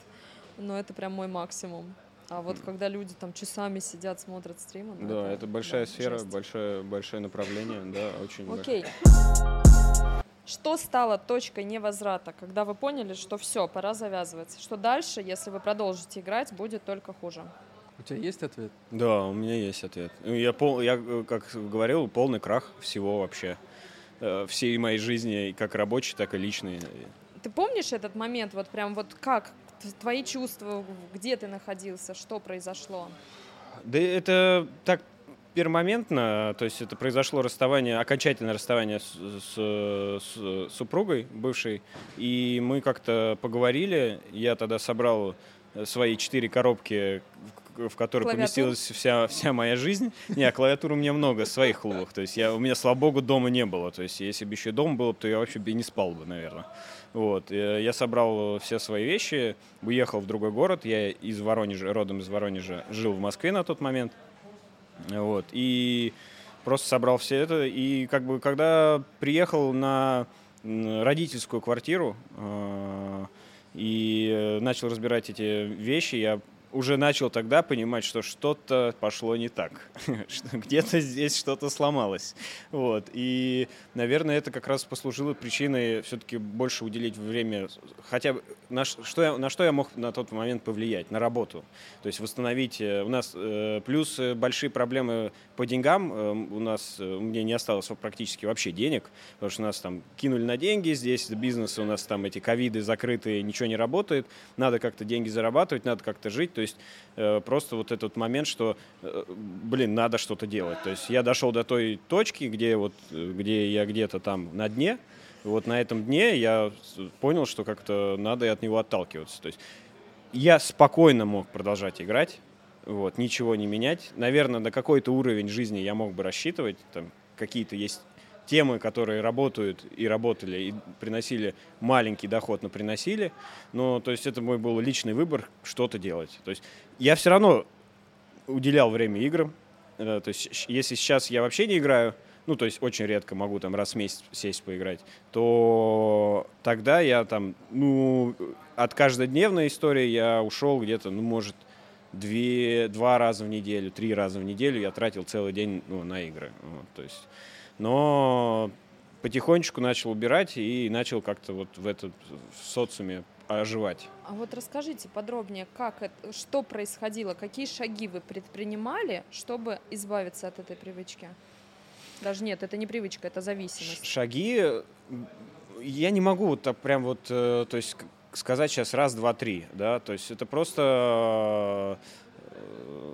Speaker 3: но это прям мой максимум. А вот когда люди там часами сидят, смотрят стримы, ну,
Speaker 2: Да, это большая
Speaker 3: да,
Speaker 2: сфера, большое, большое направление, да, очень большое.
Speaker 3: Окей. Что стало точкой невозврата, когда вы поняли, что все, пора завязывать? Что дальше, если вы продолжите играть, будет только хуже?
Speaker 1: У тебя есть ответ?
Speaker 2: Да, у меня есть ответ. Ну, Я, пол, я, э, как говорил, полный крах всего вообще. Э, Всей моей жизни, как рабочей, так и личной.
Speaker 3: Ты помнишь этот момент, вот прям вот как твои чувства, где ты находился, что произошло?
Speaker 2: Да это так пермоментно, то есть это произошло расставание, окончательное расставание с, с- с супругой бывшей, и мы как-то поговорили, я тогда собрал свои четыре коробки, в- в которые
Speaker 3: Клавиатур?
Speaker 2: поместилась вся, вся моя жизнь. Не, а клавиатур у меня много своих клубов, то есть я, у меня, слава богу, дома не было, то есть если бы еще дом был, то я вообще бы не спал бы, наверное. Вот, э, я собрал все свои вещи, уехал в другой город, я из Воронежа, родом из Воронежа, жил в Москве на тот момент, вот, и просто собрал все это, и как бы когда приехал на родительскую квартиру э, и э, начал разбирать эти вещи, я уже начал тогда понимать, что что-то пошло не так, что где-то здесь что-то сломалось. Вот. И, наверное, это как раз послужило причиной все-таки больше уделить время, хотя бы на что я, на что я мог на тот момент повлиять? На работу. То есть восстановить. э, У нас э, плюс э, большие проблемы по деньгам. У нас, у меня не осталось практически вообще денег, потому что нас там кинули на деньги, здесь бизнес у нас там эти ковиды закрытые, ничего не работает. Надо как-то деньги зарабатывать, надо как-то жить. То есть э, просто вот этот момент, что, э, блин, надо что-то делать. То есть я дошел до той точки, где вот, где я где-то там на дне, вот на этом дне я понял, что как-то надо от него отталкиваться. То есть я спокойно мог продолжать играть, вот, ничего не менять. Наверное, на какой-то уровень жизни я мог бы рассчитывать. Там какие-то есть темы, которые работают и работали, и приносили маленький доход, но приносили. Но, то есть, это мой был личный выбор, что-то делать. То есть, я все равно уделял время играм. Э, То есть, если сейчас я вообще не играю, ну, то есть, очень редко могу там раз в месяц сесть поиграть, то тогда я там, ну, от каждодневной истории я ушел где-то, ну, может, две, два раза в неделю, три раза в неделю я тратил целый день ну, на игры. Вот, то есть, но потихонечку начал убирать и начал как-то вот в этот в социуме оживать.
Speaker 3: А вот расскажите подробнее, как это, что происходило, какие шаги вы предпринимали, чтобы избавиться от этой привычки? Даже нет, это не привычка, это зависимость.
Speaker 2: Шаги я не могу вот так прям вот, э, то есть сказать сейчас раз, два, три, да, то есть это просто э,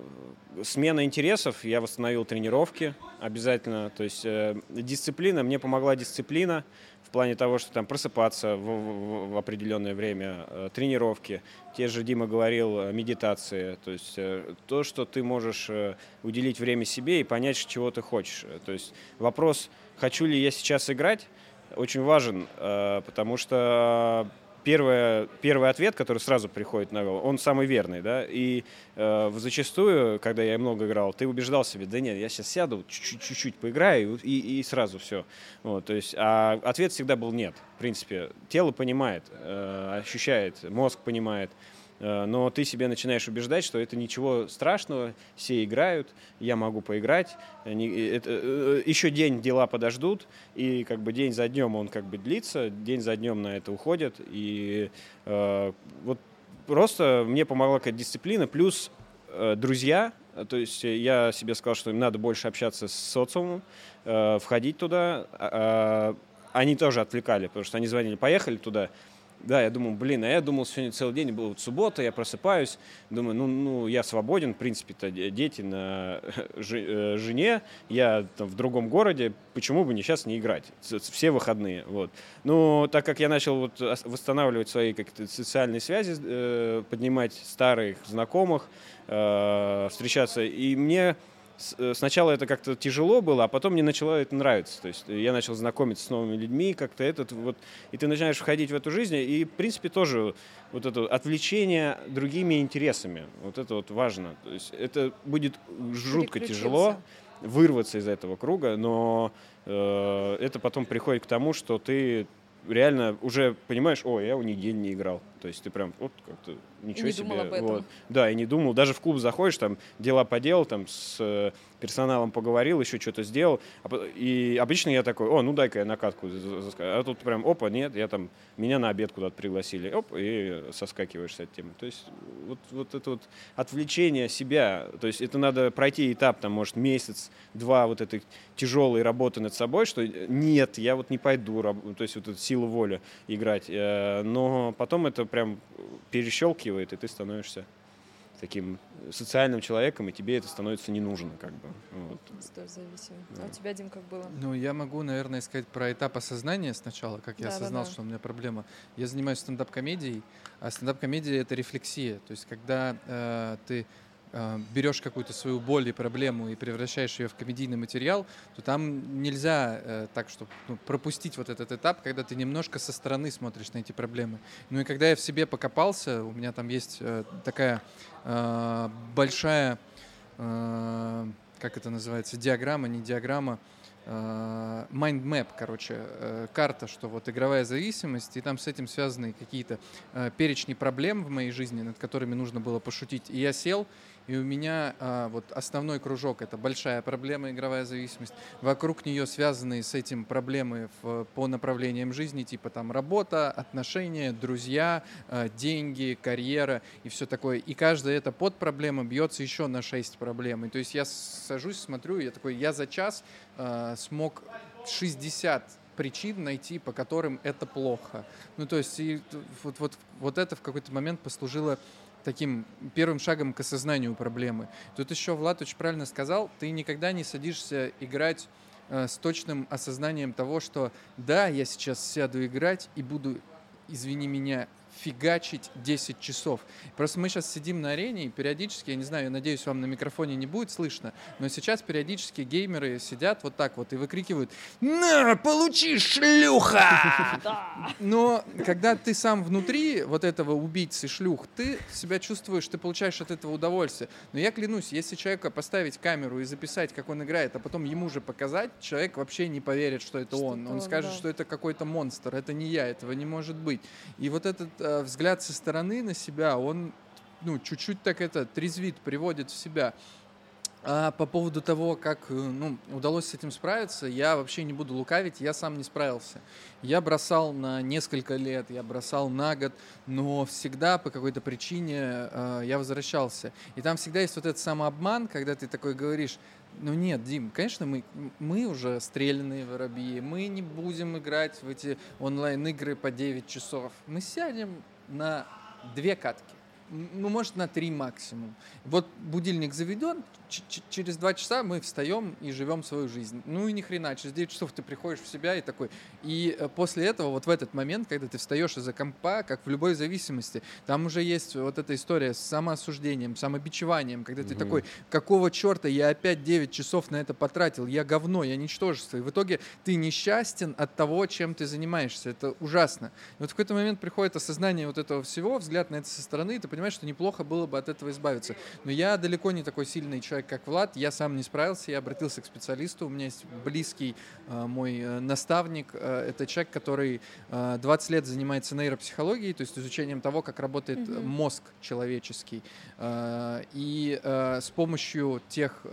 Speaker 2: смена интересов. Я восстановил тренировки обязательно, то есть э, дисциплина, мне помогла дисциплина в плане того, что там просыпаться в, в- в определенное время, э, тренировки. Те же Дима говорил, э, медитации, то есть э, то, что ты можешь э, уделить время себе и понять, чего ты хочешь. То есть вопрос, хочу ли я сейчас играть, очень важен, э, потому что первое, первый ответ, который сразу приходит на голову, он самый верный, да, и э, зачастую, когда я много играл, ты убеждал себе, да нет, я сейчас сяду, чуть-чуть, поиграю, и, и сразу все. Вот, то есть, а ответ всегда был нет, в принципе. Тело понимает, э, ощущает, мозг понимает, но ты себе начинаешь убеждать, что это ничего страшного, все играют, я могу поиграть, не- это, э, еще день дела подождут, и как бы день за днем он как бы длится, день за днем на это уходит, и э, вот просто мне помогла какая-то дисциплина, плюс э, друзья, э, то есть э, я себе сказал, что им надо больше общаться с социумом, э, входить туда, а, они тоже отвлекали, потому что они звонили, поехали туда, Да, я думал, блин, а я думал, сегодня целый день был вот суббота, я просыпаюсь, думаю, ну, ну я свободен, в принципе-то дети на э, жене, я там в другом городе, почему бы не сейчас не играть? Все выходные, вот. Ну, так как я начал вот восстанавливать свои как-то социальные связи, э, поднимать старых знакомых, э, встречаться, и мне сначала это как-то тяжело было, а потом мне начало это нравиться. То есть я начал знакомиться с новыми людьми, как-то этот вот, и ты начинаешь входить в эту жизнь, и в принципе тоже вот это отвлечение другими интересами, вот это вот важно. То есть это будет жутко тяжело вырваться из этого круга, но э, это потом приходит к тому, что ты реально уже понимаешь, о, я у них день не играл. То есть ты прям вот как-то ничего
Speaker 3: не
Speaker 2: себе.
Speaker 3: Думал об этом.
Speaker 2: Вот. Да, и не думал. Даже в клуб заходишь, там дела поделал, там с э, персоналом поговорил, еще что-то сделал. А и обычно я такой, о, ну дай-ка я накатку. А тут прям, опа, нет, я там, меня на обед куда-то пригласили. Оп, и соскакиваешь с этой темы. То есть вот, вот это вот отвлечение себя, то есть это надо пройти этап, там, может, месяц, два вот этой тяжелой работы над собой, что нет, я вот не пойду, то есть вот эту силу воли играть. Э, но потом это прям перещелкивает, и ты становишься таким социальным человеком, и тебе это становится не нужно, как бы. Вот.
Speaker 3: зависимо. Да. А у тебя, Дим, как было?
Speaker 1: Ну, я могу, наверное, сказать про этап осознания сначала, как я да, осознал, да, да. что у меня проблема. Я занимаюсь стендап-комедией, а стендап-комедия — это рефлексия. То есть, когда э, ты берешь какую-то свою боль и проблему и превращаешь ее в комедийный материал, то там нельзя э, так, чтобы ну, пропустить вот этот этап, когда ты немножко со стороны смотришь на эти проблемы. Ну и когда я в себе покопался, у меня там есть э, такая э, большая, э, как это называется, диаграмма, не диаграмма, Э, mind map, короче, э, карта, что вот игровая зависимость, и там с этим связаны какие-то э, перечни проблем в моей жизни, над которыми нужно было пошутить. И я сел и у меня а, вот основной кружок это большая проблема игровая зависимость. Вокруг нее связанные с этим проблемы в, по направлениям жизни, типа там работа, отношения, друзья, а, деньги, карьера и все такое. И каждая эта подпроблема бьется еще на 6 проблем. И то есть я сажусь, смотрю, я такой, я за час а, смог 60 причин найти, по которым это плохо. Ну, то есть, и вот, вот, вот это в какой-то момент послужило таким первым шагом к осознанию проблемы. Тут еще Влад очень правильно сказал, ты никогда не садишься играть э, с точным осознанием того, что да, я сейчас сяду играть и буду, извини меня, фигачить 10 часов. Просто мы сейчас сидим на арене, и периодически, я не знаю, я надеюсь, вам на микрофоне не будет слышно, но сейчас периодически геймеры сидят вот так вот и выкрикивают «На, получи, шлюха!» Но когда ты сам внутри вот этого убийцы шлюх, ты себя чувствуешь, ты получаешь от этого удовольствие. Но я клянусь, если человека поставить камеру и записать, как он играет, а потом ему же показать, человек вообще не поверит, что это что он. Он скажет, да. что это какой-то монстр, это не я, этого не может быть. И вот этот взгляд со стороны на себя, он ну, чуть-чуть так это трезвит, приводит в себя. А по поводу того, как э, ну, удалось с этим справиться, я вообще не буду лукавить, я сам не справился. Я бросал на несколько лет, я бросал на год, но всегда по какой-то причине э, я возвращался. И там всегда есть вот этот самообман, когда ты такой говоришь, ну нет, Дим, конечно, мы, мы уже стрелянные воробьи, мы не будем играть в эти онлайн-игры по 9 часов. Мы сядем на две катки ну, может, на три максимум. Вот будильник заведен, через два часа мы встаем и живем свою жизнь. Ну и ни хрена, через 9 часов ты приходишь в себя и такой. И э, после этого, вот в этот момент, когда ты встаешь из-за компа, как в любой зависимости, там уже есть вот эта история с самоосуждением, самобичеванием, когда ты такой, какого черта я опять 9 часов на это потратил, я говно, я ничтожество. И в итоге ты несчастен от того, чем ты занимаешься. Это ужасно. И вот в какой-то момент приходит осознание вот этого всего, взгляд на это со стороны, и ты понимаешь, что неплохо было бы от этого избавиться. Но я далеко не такой сильный человек, как Влад. Я сам не справился, я обратился к специалисту. У меня есть близкий э, мой э, наставник. Э, это человек, который э, 20 лет занимается нейропсихологией, то есть изучением того, как работает mm-hmm. мозг человеческий. И с помощью тех...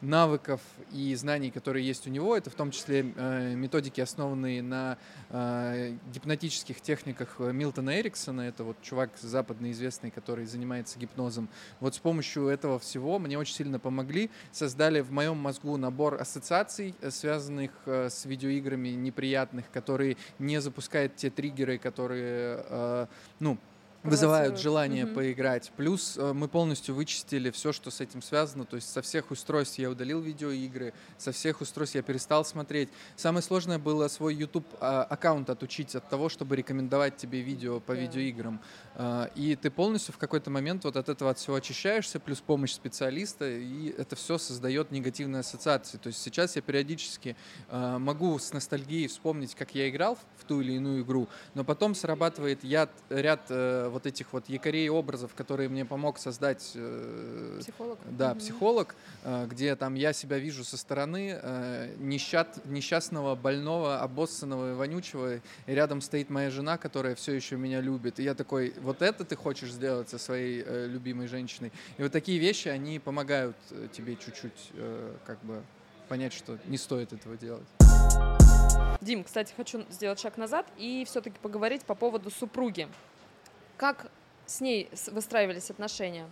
Speaker 1: Э, навыков и знаний, которые есть у него. Это в том числе э, методики, основанные на э, гипнотических техниках Милтона Эриксона. Это вот чувак западный известный, который занимается гипнозом. Вот с помощью этого всего мне очень сильно помогли. Создали в моем мозгу набор ассоциаций, э, связанных э, с видеоиграми неприятных, которые не запускают те триггеры, которые, э, ну, вызывают желание угу. поиграть. Плюс э, мы полностью вычистили все, что с этим связано. То есть со всех устройств я удалил видеоигры, со всех устройств я перестал смотреть. Самое сложное было свой YouTube а, аккаунт отучить от того, чтобы рекомендовать тебе видео по yeah. видеоиграм. А, и ты полностью в какой-то момент вот от этого от всего очищаешься, плюс помощь специалиста, и это все создает негативные ассоциации. То есть сейчас я периодически а, могу с ностальгией вспомнить, как я играл в ту или иную игру, но потом срабатывает ряд, ряд э, вот этих вот якорей образов, которые мне помог создать
Speaker 3: э, психолог.
Speaker 1: Да, угу. психолог, э, где там я себя вижу со стороны э, несчат, несчастного, больного, обоссанного и вонючего, и рядом стоит моя жена, которая все еще меня любит. И я такой, вот это ты хочешь сделать со своей э, любимой женщиной. И вот такие вещи, они помогают тебе чуть-чуть э, как бы понять, что не стоит этого делать.
Speaker 3: Дим, кстати, хочу сделать шаг назад и все-таки поговорить по поводу супруги. Как с ней выстраивались отношения?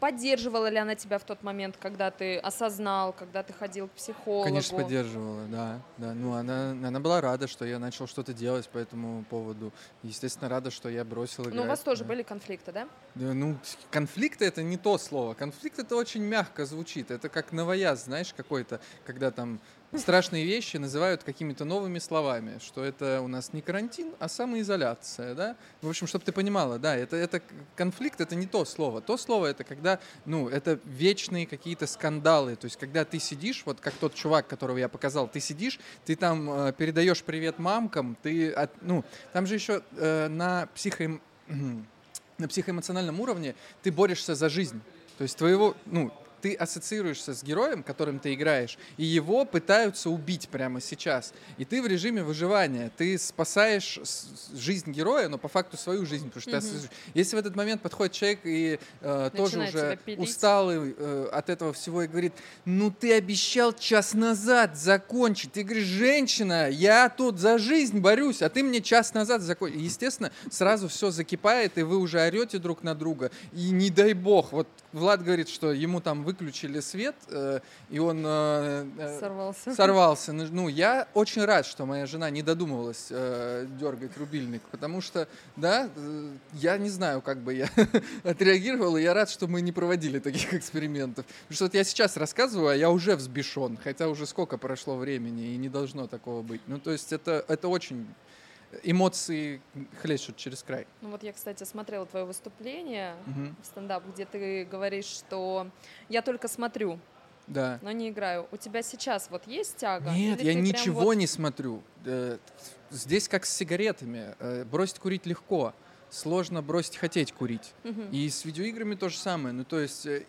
Speaker 3: Поддерживала ли она тебя в тот момент, когда ты осознал, когда ты ходил к психологу?
Speaker 1: Конечно, поддерживала, да. да. Ну, она, она была рада, что я начал что-то делать по этому поводу. Естественно, рада, что я бросил играть.
Speaker 3: Ну, у вас тоже
Speaker 1: да.
Speaker 3: были конфликты, да?
Speaker 1: да? Ну, конфликты — это не то слово. Конфликт — это очень мягко звучит. Это как новояз, знаешь, какой-то, когда там страшные вещи называют какими-то новыми словами, что это у нас не карантин, а самоизоляция, да? В общем, чтобы ты понимала, да, это, это конфликт, это не то слово. То слово это когда, ну, это вечные какие-то скандалы, то есть когда ты сидишь, вот как тот чувак, которого я показал, ты сидишь, ты там э, передаешь привет мамкам, ты, от, ну, там же еще э, на психо на психоэмоциональном уровне ты борешься за жизнь. То есть твоего, ну, ты ассоциируешься с героем, которым ты играешь, и его пытаются убить прямо сейчас. И ты в режиме выживания. Ты спасаешь жизнь героя, но по факту свою жизнь. Потому что угу. ты Если в этот момент подходит человек и э, тоже уже усталый э, от этого всего и говорит, ну ты обещал час назад закончить. Ты говоришь, женщина, я тут за жизнь борюсь, а ты мне час назад закончил. Естественно, сразу все закипает, и вы уже орете друг на друга. И не дай бог, вот Влад говорит, что ему там выключили свет, э, и он э,
Speaker 3: э, сорвался.
Speaker 1: сорвался. Ну, ну, я очень рад, что моя жена не додумывалась э, дергать рубильник, потому что, да, э, я не знаю, как бы я отреагировал, и я рад, что мы не проводили таких экспериментов. Потому что вот я сейчас рассказываю, а я уже взбешен, хотя уже сколько прошло времени, и не должно такого быть. Ну, то есть это, это очень эмоции хлещут через край.
Speaker 3: Ну вот я, кстати, смотрела твое выступление угу. в стендап, где ты говоришь, что я только смотрю,
Speaker 1: да.
Speaker 3: но не играю. У тебя сейчас вот есть тяга?
Speaker 1: Нет, я ничего вот... не смотрю. Э, здесь как с сигаретами. Э, бросить курить легко сложно бросить хотеть курить. Угу. И с видеоиграми то же самое. Ну, то есть, э,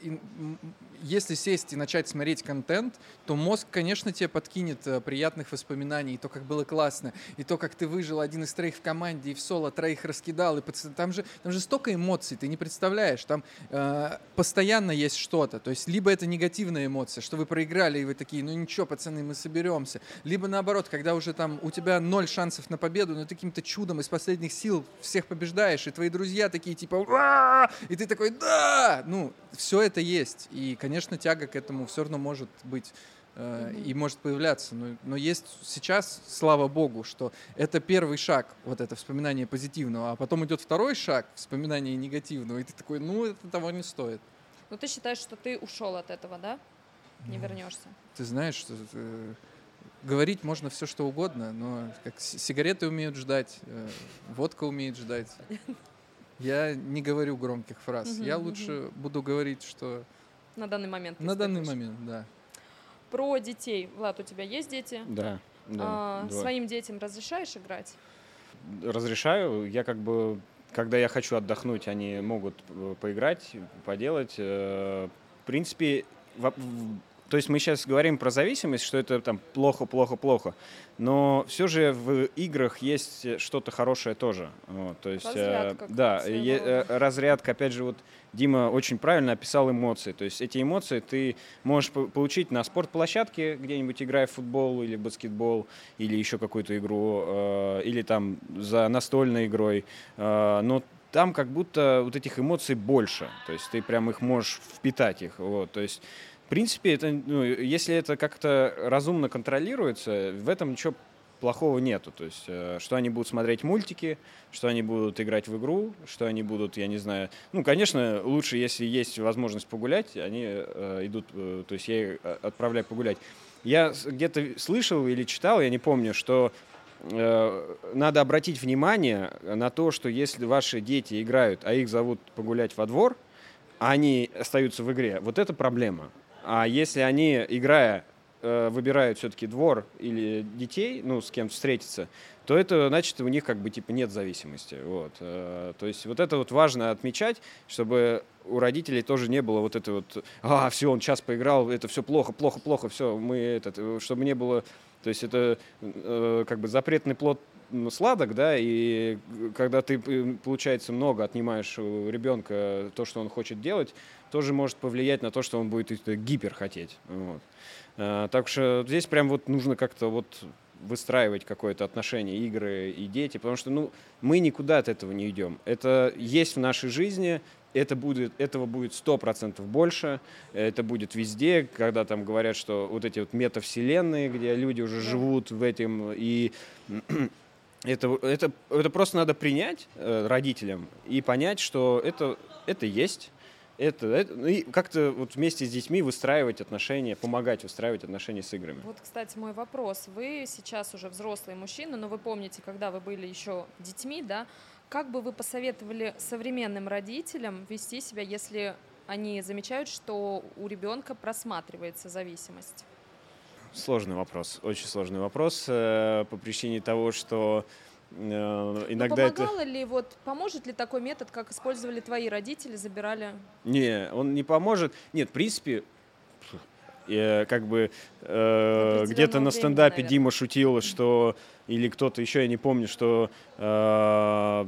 Speaker 1: если сесть и начать смотреть контент, то мозг, конечно, тебе подкинет э, приятных воспоминаний, и то, как было классно, и то, как ты выжил один из троих в команде, и в соло троих раскидал, и там же, там же столько эмоций, ты не представляешь, там э, постоянно есть что-то, то есть либо это негативная эмоция, что вы проиграли, и вы такие, ну ничего, пацаны, мы соберемся, либо наоборот, когда уже там у тебя ноль шансов на победу, но ты каким-то чудом из последних сил всех побеждаешь, и твои друзья такие типа, и ты такой, да, ну, все это есть, и, конечно, конечно, тяга к этому все равно может быть э, и может появляться. Но, но есть сейчас, слава богу, что это первый шаг, вот это вспоминание позитивного, а потом идет второй шаг, вспоминание негативного, и ты такой, ну, это того не стоит.
Speaker 3: Ну, ты считаешь, что ты ушел от этого, да? Не ну, вернешься?
Speaker 1: Ты знаешь, что э, говорить можно все, что угодно, но как сигареты умеют ждать, э, водка умеет ждать. Я не говорю громких фраз. Я лучше буду говорить, что
Speaker 3: на данный момент?
Speaker 1: На данный момент, да.
Speaker 3: Про детей. Влад, у тебя есть дети?
Speaker 2: Да. да
Speaker 3: а, своим детям разрешаешь играть?
Speaker 2: Разрешаю. Я как бы, когда я хочу отдохнуть, они могут э, поиграть, поделать. Э, в принципе, то есть мы сейчас говорим про зависимость, что это там плохо, плохо, плохо, но все же в играх есть что-то хорошее тоже. Вот, то есть,
Speaker 3: Разрядка,
Speaker 2: э, да, э, разрядка, опять же, вот Дима очень правильно описал эмоции. То есть эти эмоции ты можешь по- получить на спортплощадке, где-нибудь играя в футбол или баскетбол, или еще какую-то игру, э, или там за настольной игрой. Э, но там как будто вот этих эмоций больше. То есть ты прям их можешь впитать их. Вот, то есть в принципе, это, ну, если это как-то разумно контролируется, в этом ничего плохого нету. То есть, э, что они будут смотреть мультики, что они будут играть в игру, что они будут, я не знаю. Ну, конечно, лучше, если есть возможность погулять, они э, идут, э, то есть я их э, отправляю погулять. Я где-то слышал или читал, я не помню, что э, надо обратить внимание на то, что если ваши дети играют, а их зовут погулять во двор, а они остаются в игре, вот это проблема. А если они, играя, э, выбирают все-таки двор или детей, ну, с кем встретиться, то это значит, у них как бы типа нет зависимости. Вот. э, То есть вот это вот важно отмечать, чтобы у родителей тоже не было вот это вот, а, все, он час поиграл, это все плохо, плохо, плохо, все, мы этот, чтобы не было, то есть это э, как бы запретный плод сладок, да, и когда ты, получается, много отнимаешь у ребенка то, что он хочет делать, тоже может повлиять на то, что он будет гипер хотеть. Вот. А, Так что здесь прям вот нужно как-то вот выстраивать какое-то отношение игры и дети, потому что ну, мы никуда от этого не идем. Это есть в нашей жизни, это будет, этого будет сто процентов больше, это будет везде, когда там говорят, что вот эти вот метавселенные, где люди уже живут в этом, и это, это, это просто надо принять э, родителям и понять, что это, это есть, это, это- ну и как-то вот вместе с детьми выстраивать отношения, помогать выстраивать отношения с играми.
Speaker 3: Вот, кстати, мой вопрос. Вы сейчас уже взрослый мужчина, но вы помните, когда вы были еще детьми, да? Как бы вы посоветовали современным родителям вести себя, если они замечают, что у ребенка просматривается зависимость?
Speaker 2: Сложный вопрос, очень сложный вопрос э, по причине того, что э, иногда это...
Speaker 3: помогало ли, вот, поможет ли такой метод, как использовали твои родители, забирали?
Speaker 2: Не, он не поможет. Нет, в принципе, э, как бы э, где-то на
Speaker 3: времени,
Speaker 2: стендапе
Speaker 3: наверное.
Speaker 2: Дима шутил, что или кто-то еще, я не помню, что э,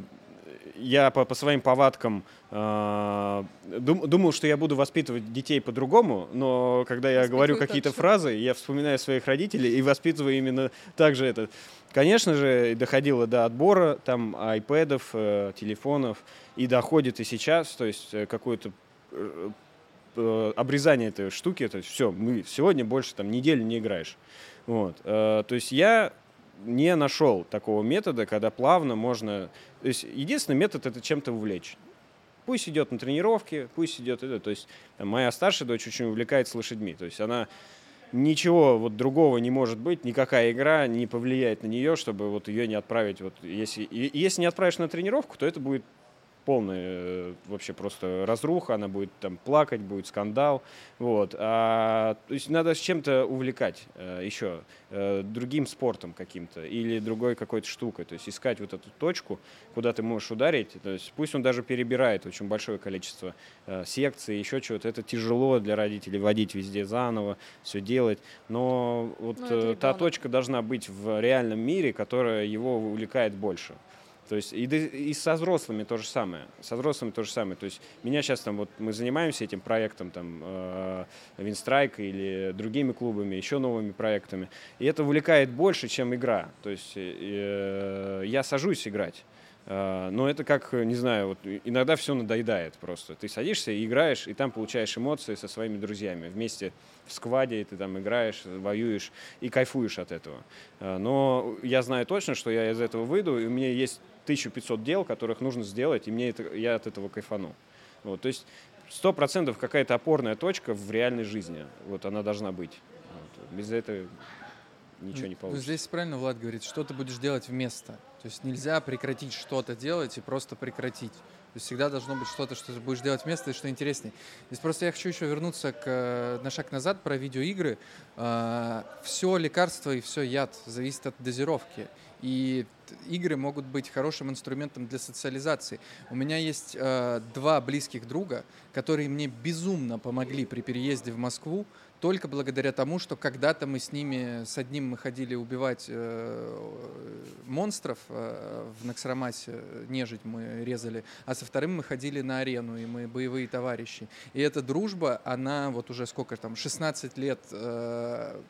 Speaker 2: я по, по своим повадкам э, дум- думал, что я буду воспитывать детей по-другому, но когда я говорю
Speaker 3: Воспитываю
Speaker 2: какие-то
Speaker 3: так же.
Speaker 2: фразы, я вспоминаю своих родителей и воспитываю именно так же это. Конечно же, доходило до отбора там айпэдов, э, телефонов, и доходит и сейчас, то есть э, какое-то э, э, обрезание этой штуки, это все, мы сегодня больше там неделю не играешь. Вот. э, То есть я не нашел такого метода, когда плавно можно... То есть единственный метод — это чем-то увлечь. Пусть идет на тренировки, пусть идет это. То есть там, моя старшая дочь очень увлекается лошадьми. То есть она ничего вот другого не может быть, никакая игра не повлияет на нее, чтобы вот ее не отправить. Вот если, и- если не отправишь на тренировку, то это будет полная э, вообще просто разруха, она будет там плакать, будет скандал, вот. А, то есть надо с чем-то увлекать э, еще э, другим спортом каким-то или другой какой-то штукой, то есть искать вот эту точку, куда ты можешь ударить, то есть пусть он даже перебирает очень большое количество э, секций, еще чего-то, это тяжело для родителей водить везде заново, все делать, но вот
Speaker 3: Ну,
Speaker 2: та точка должна быть в реальном мире, которая его увлекает больше. То есть и, и со взрослыми то же самое. Со взрослыми то же самое. То есть меня сейчас там вот мы занимаемся этим проектом там э, Винстрайк или другими клубами, еще новыми проектами. И это увлекает больше, чем игра. То есть э, я сажусь играть. Э, Но это как, не знаю, вот иногда все надоедает просто. Ты садишься и играешь, и там получаешь эмоции со своими друзьями. Вместе в скваде ты там играешь, воюешь и кайфуешь от этого. Э, Но я знаю точно, что я из этого выйду, и у меня есть 1500 дел, которых нужно сделать, и мне это, я от этого кайфану. Вот, то есть сто процентов какая-то опорная точка в реальной жизни. Вот она должна быть. Вот. Без этого ничего не
Speaker 1: Ну,
Speaker 2: получится.
Speaker 1: Здесь правильно Влад говорит, что ты будешь делать вместо. То есть нельзя прекратить что-то делать и просто прекратить. То есть всегда должно быть что-то, что ты будешь делать вместо и что интереснее. Здесь просто я хочу еще вернуться к, э, на шаг назад про видеоигры. все лекарство и все яд зависит от дозировки. И игры могут быть хорошим инструментом для социализации. У меня есть э, два близких друга, которые мне безумно помогли при переезде в Москву только благодаря тому, что когда-то мы с ними, с одним мы ходили убивать э, монстров э, в Наксрамасе, нежить мы резали, а со вторым мы ходили на арену, и мы боевые товарищи. И эта дружба, она вот уже сколько там, 16 лет э,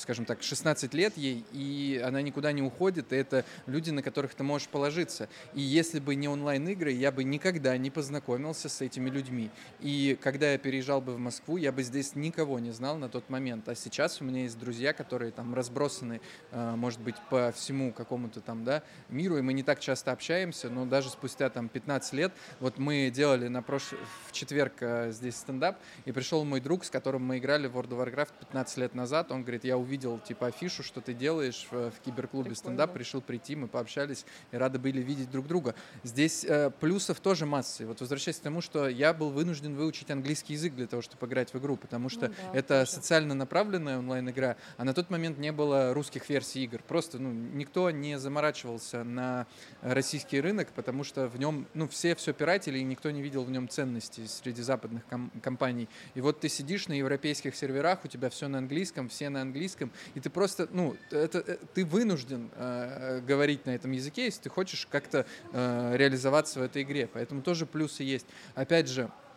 Speaker 1: скажем так, 16 лет ей, и она никуда не уходит, и это люди, на которых ты можешь положиться. И если бы не онлайн-игры, я бы никогда не познакомился с этими людьми. И когда я переезжал бы в Москву, я бы здесь никого не знал на тот момент. А сейчас у меня есть друзья, которые там разбросаны, э, может быть, по всему какому-то там, да, миру, и мы не так часто общаемся, но даже спустя там 15 лет, вот мы делали на прош... в четверг э, здесь стендап, и пришел мой друг, с которым мы играли в World of Warcraft 15 лет назад, он говорит, я увидел типа афишу, что ты делаешь в, в киберклубе стендап, решил прийти, мы пообщались и рады были видеть друг друга. Здесь э, плюсов тоже массы. Вот возвращаясь к тому, что я был вынужден выучить английский язык для того, чтобы играть в игру, потому что ну, да, это тоже. социально направленная онлайн-игра, а на тот момент не было русских версий игр. Просто ну, никто не заморачивался на российский рынок, потому что в нем ну, все все пиратели, и никто не видел в нем ценности среди западных ком- компаний. И вот ты сидишь на европейских серверах, у тебя все на английском, все на английском, и ты просто, ну, это, э, ты вынужден э, говорить на этом языке, если ты хочешь как-то э, реализоваться в этой игре. Поэтому тоже плюсы есть. Опять же, Э,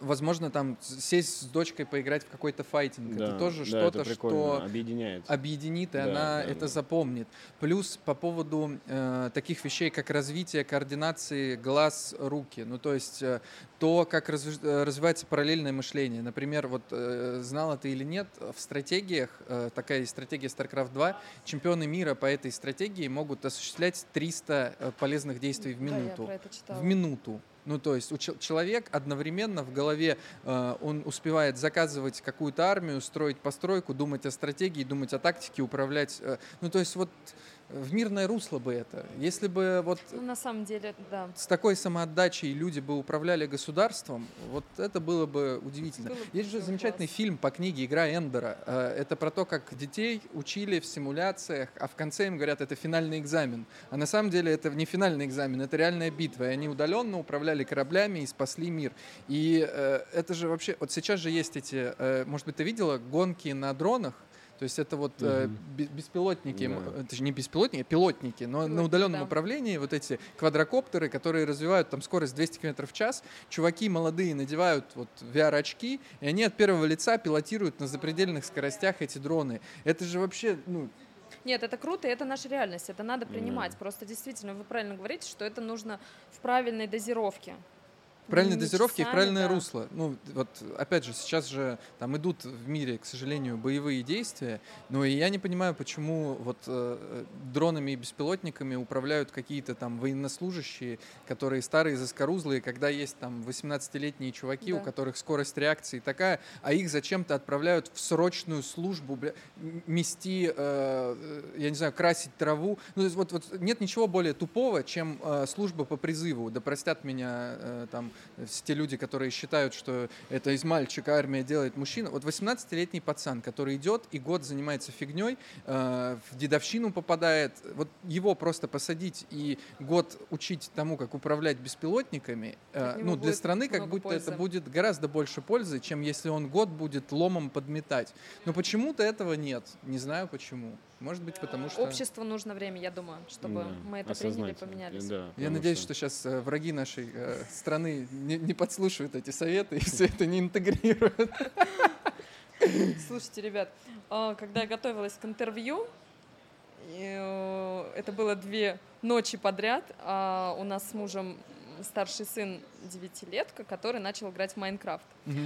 Speaker 1: возможно, там сесть с дочкой поиграть в какой-то файтинг. Да, это тоже да, что-то, что
Speaker 2: объединяет.
Speaker 1: Объединит, и да, она да, это да. запомнит. Плюс по поводу э, таких вещей, как развитие координации глаз, руки. Ну, то есть э, то, как разв... Э, развивается параллельное мышление. Например, вот э, знала ты или нет, в стратегиях, э, такая есть стратегия StarCraft 2, чемпионы мира по этой стратегии могут осуществлять 300 э, полезных действий в минуту.
Speaker 3: Да,
Speaker 1: в минуту. Ну, то есть у человек одновременно в голове э, он успевает заказывать какую-то армию, строить постройку, думать о стратегии, думать о тактике, управлять. Э, ну, то есть вот в мирное русло бы это. Если бы вот
Speaker 3: ну, на самом деле, да.
Speaker 1: с такой самоотдачей люди бы управляли государством, вот это было бы удивительно. Было Есть же замечательный класс. фильм по книге «Игра Эндера». Э, это про то, как детей учили в симуляциях, а в конце им говорят, это финальный экзамен. А на самом деле это не финальный экзамен, это реальная битва. И они удаленно управляли кораблями и спасли мир. И э, это же вообще... Вот сейчас же есть эти... Э, может быть, ты видела гонки на дронах? То есть это вот угу. э, беспилотники, да. это же не беспилотники, а пилотники, но Пилотник, на удаленном да. управлении вот эти квадрокоптеры, которые развивают там скорость 200 км в час, чуваки молодые надевают вот VR-очки, и они от первого лица пилотируют на запредельных скоростях эти дроны. Это же вообще, ну,
Speaker 3: нет, это круто, и это наша реальность, это надо принимать. Mm. Просто действительно, вы правильно говорите, что это нужно в правильной дозировке
Speaker 1: правильной дозировки и правильное да. русло. Ну, вот, опять же, сейчас же там идут в мире, к сожалению, боевые действия, но и я не понимаю, почему вот э, дронами и беспилотниками управляют какие-то там военнослужащие, которые старые, заскорузлые, когда есть там 18-летние чуваки, да. у которых скорость реакции такая, а их зачем-то отправляют в срочную службу, бля, мести, э, я не знаю, красить траву. Ну, вот, вот нет ничего более тупого, чем э, служба по призыву. Да простят меня э, там те люди, которые считают, что это из мальчика армия делает мужчина. Вот 18-летний пацан, который идет и год занимается фигней, э, в дедовщину попадает, вот его просто посадить и год учить тому, как управлять беспилотниками, э, ну, для страны как будто пользы. это будет гораздо больше пользы, чем если он год будет ломом подметать. Но почему-то этого нет. Не знаю почему. Может быть, потому что...
Speaker 3: Обществу нужно время, я думаю, чтобы да, мы это приняли и поменялись. Да,
Speaker 1: я надеюсь, что... что сейчас э, враги нашей э, страны не, не подслушивают эти советы и все это не интегрируют.
Speaker 3: Слушайте, ребят, а, когда я готовилась к интервью, э, это было две ночи подряд, а у нас с мужем старший сын девятилетка, который начал играть в Майнкрафт. Угу.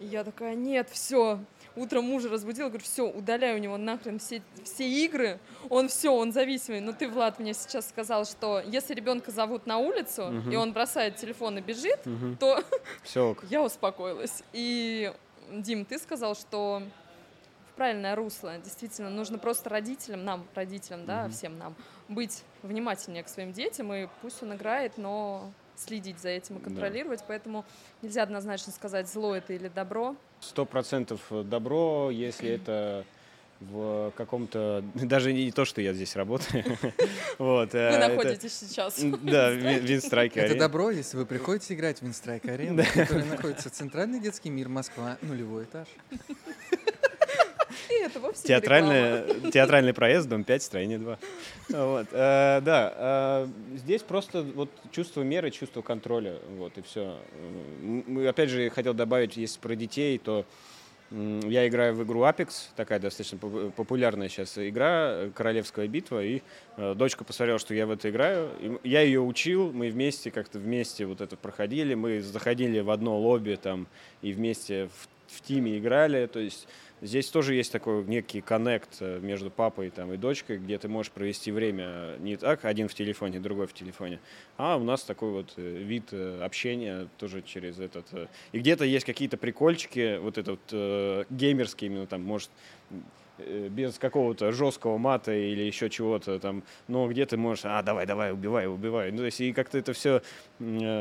Speaker 3: И я такая, нет, все, утром мужа разбудила, говорю, все, удаляй у него нахрен все, все игры, он все, он зависимый. Но ты, Влад, мне сейчас сказал, что если ребенка зовут на улицу, угу. и он бросает телефон и бежит, угу. то
Speaker 2: все
Speaker 3: я успокоилась. И, Дим, ты сказал, что в правильное русло. Действительно, нужно просто родителям, нам, родителям, да, угу. всем нам, быть внимательнее к своим детям, и пусть он играет, но следить за этим и контролировать, да. поэтому нельзя однозначно сказать, зло это или добро.
Speaker 2: Сто процентов добро, если это в каком-то... Даже не то, что я здесь работаю. вот,
Speaker 3: Вы
Speaker 2: э, это-
Speaker 3: находитесь сейчас.
Speaker 2: Да, в Винстрайке
Speaker 1: Это добро, если вы приходите играть в Винстрайк Арена, которая находится центральный детский мир Москва, нулевой этаж.
Speaker 3: И это вовсе.
Speaker 2: Театральный, театральный проезд, дом 5, строение 2. Вот. э, Да, э, здесь просто вот чувство меры, чувство контроля, вот, и все. Опять же, хотел добавить, если про детей, то я играю в игру Apex, такая достаточно поп- популярная сейчас игра, э, Королевская битва, и э, дочка посмотрела, что я в это играю, и я ее учил, мы вместе как-то вместе вот это проходили, мы заходили в одно лобби там и вместе в, в тиме играли, то есть Здесь тоже есть такой некий коннект э, между папой там, и дочкой, где ты можешь провести время не так, один в телефоне, другой в телефоне, а у нас такой вот э, вид э, общения тоже через этот. И где-то есть какие-то прикольчики, вот этот э, геймерский, именно там, может, без какого-то жесткого мата или еще чего-то там, но где ты можешь, а, давай, давай, убивай, убивай. Ну, то есть, и как-то это все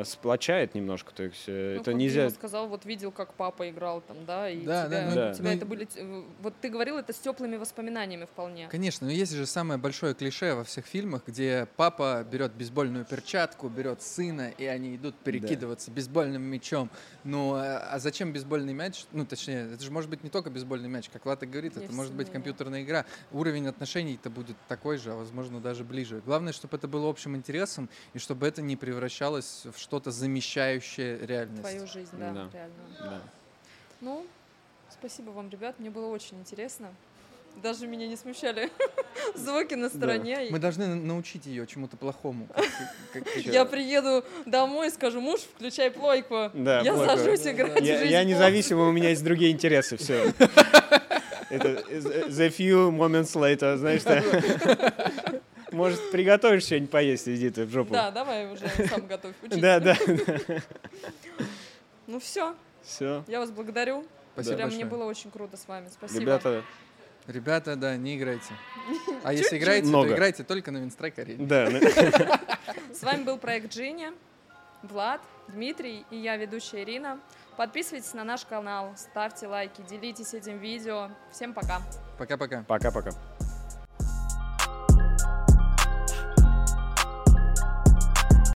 Speaker 2: сплочает немножко, то есть, э,
Speaker 3: Ну,
Speaker 2: это
Speaker 3: как
Speaker 2: нельзя...
Speaker 3: Дима сказал, вот видел, как папа играл там, да, и
Speaker 1: Да,
Speaker 3: тебя,
Speaker 1: да,
Speaker 2: ну,
Speaker 3: у тебя
Speaker 1: ну,
Speaker 3: это были, э, вот ты говорил, это с теплыми воспоминаниями вполне.
Speaker 1: Конечно, но есть же самое большое клише во всех фильмах, где папа берет бейсбольную перчатку, берет сына, и они идут перекидываться бейсбольным мячом. Ну, а а зачем бейсбольный мяч? Ну, точнее, это же может быть не только бейсбольный мяч, как Лата говорит, это
Speaker 3: Есть
Speaker 1: может быть
Speaker 3: сомнения.
Speaker 1: компьютерная игра. Уровень отношений-то будет такой же, а возможно даже ближе. Главное, чтобы это было общим интересом, и чтобы это не превращалось в что-то замещающее реальность.
Speaker 3: Твою жизнь, да,
Speaker 2: Да.
Speaker 3: реально.
Speaker 2: Да.
Speaker 3: Ну, спасибо вам, ребят, мне было очень интересно. Даже меня не смущали звуки на стороне.
Speaker 1: Мы должны на- научить ее чему-то плохому. как- как- как-
Speaker 3: Я приеду домой и скажу, муж, включай плойку.
Speaker 2: Да,
Speaker 3: Я
Speaker 2: плойку.
Speaker 3: сажусь играть в
Speaker 2: Я,
Speaker 3: жизнь
Speaker 2: я
Speaker 3: полностью».
Speaker 2: независимый, у меня есть другие интересы, все. Это the the few moments later, знаешь, да. Может, приготовишь что-нибудь поесть, иди ты в жопу.
Speaker 3: Да, давай уже сам готовь. учись.
Speaker 2: да, да.
Speaker 3: Ну все,
Speaker 2: Все.
Speaker 3: я вас благодарю.
Speaker 1: Спасибо
Speaker 3: Прям мне было очень круто с вами. Спасибо.
Speaker 2: Ребята,
Speaker 1: Ребята, да, не играйте. А если играете,
Speaker 2: Много.
Speaker 1: то играйте только на Винстрайк арене.
Speaker 2: да.
Speaker 3: С вами был проект Джинни, Влад, Дмитрий и я, ведущая Ирина. Подписывайтесь на наш канал, ставьте лайки, делитесь этим видео. Всем пока.
Speaker 1: Пока-пока.
Speaker 2: Пока-пока.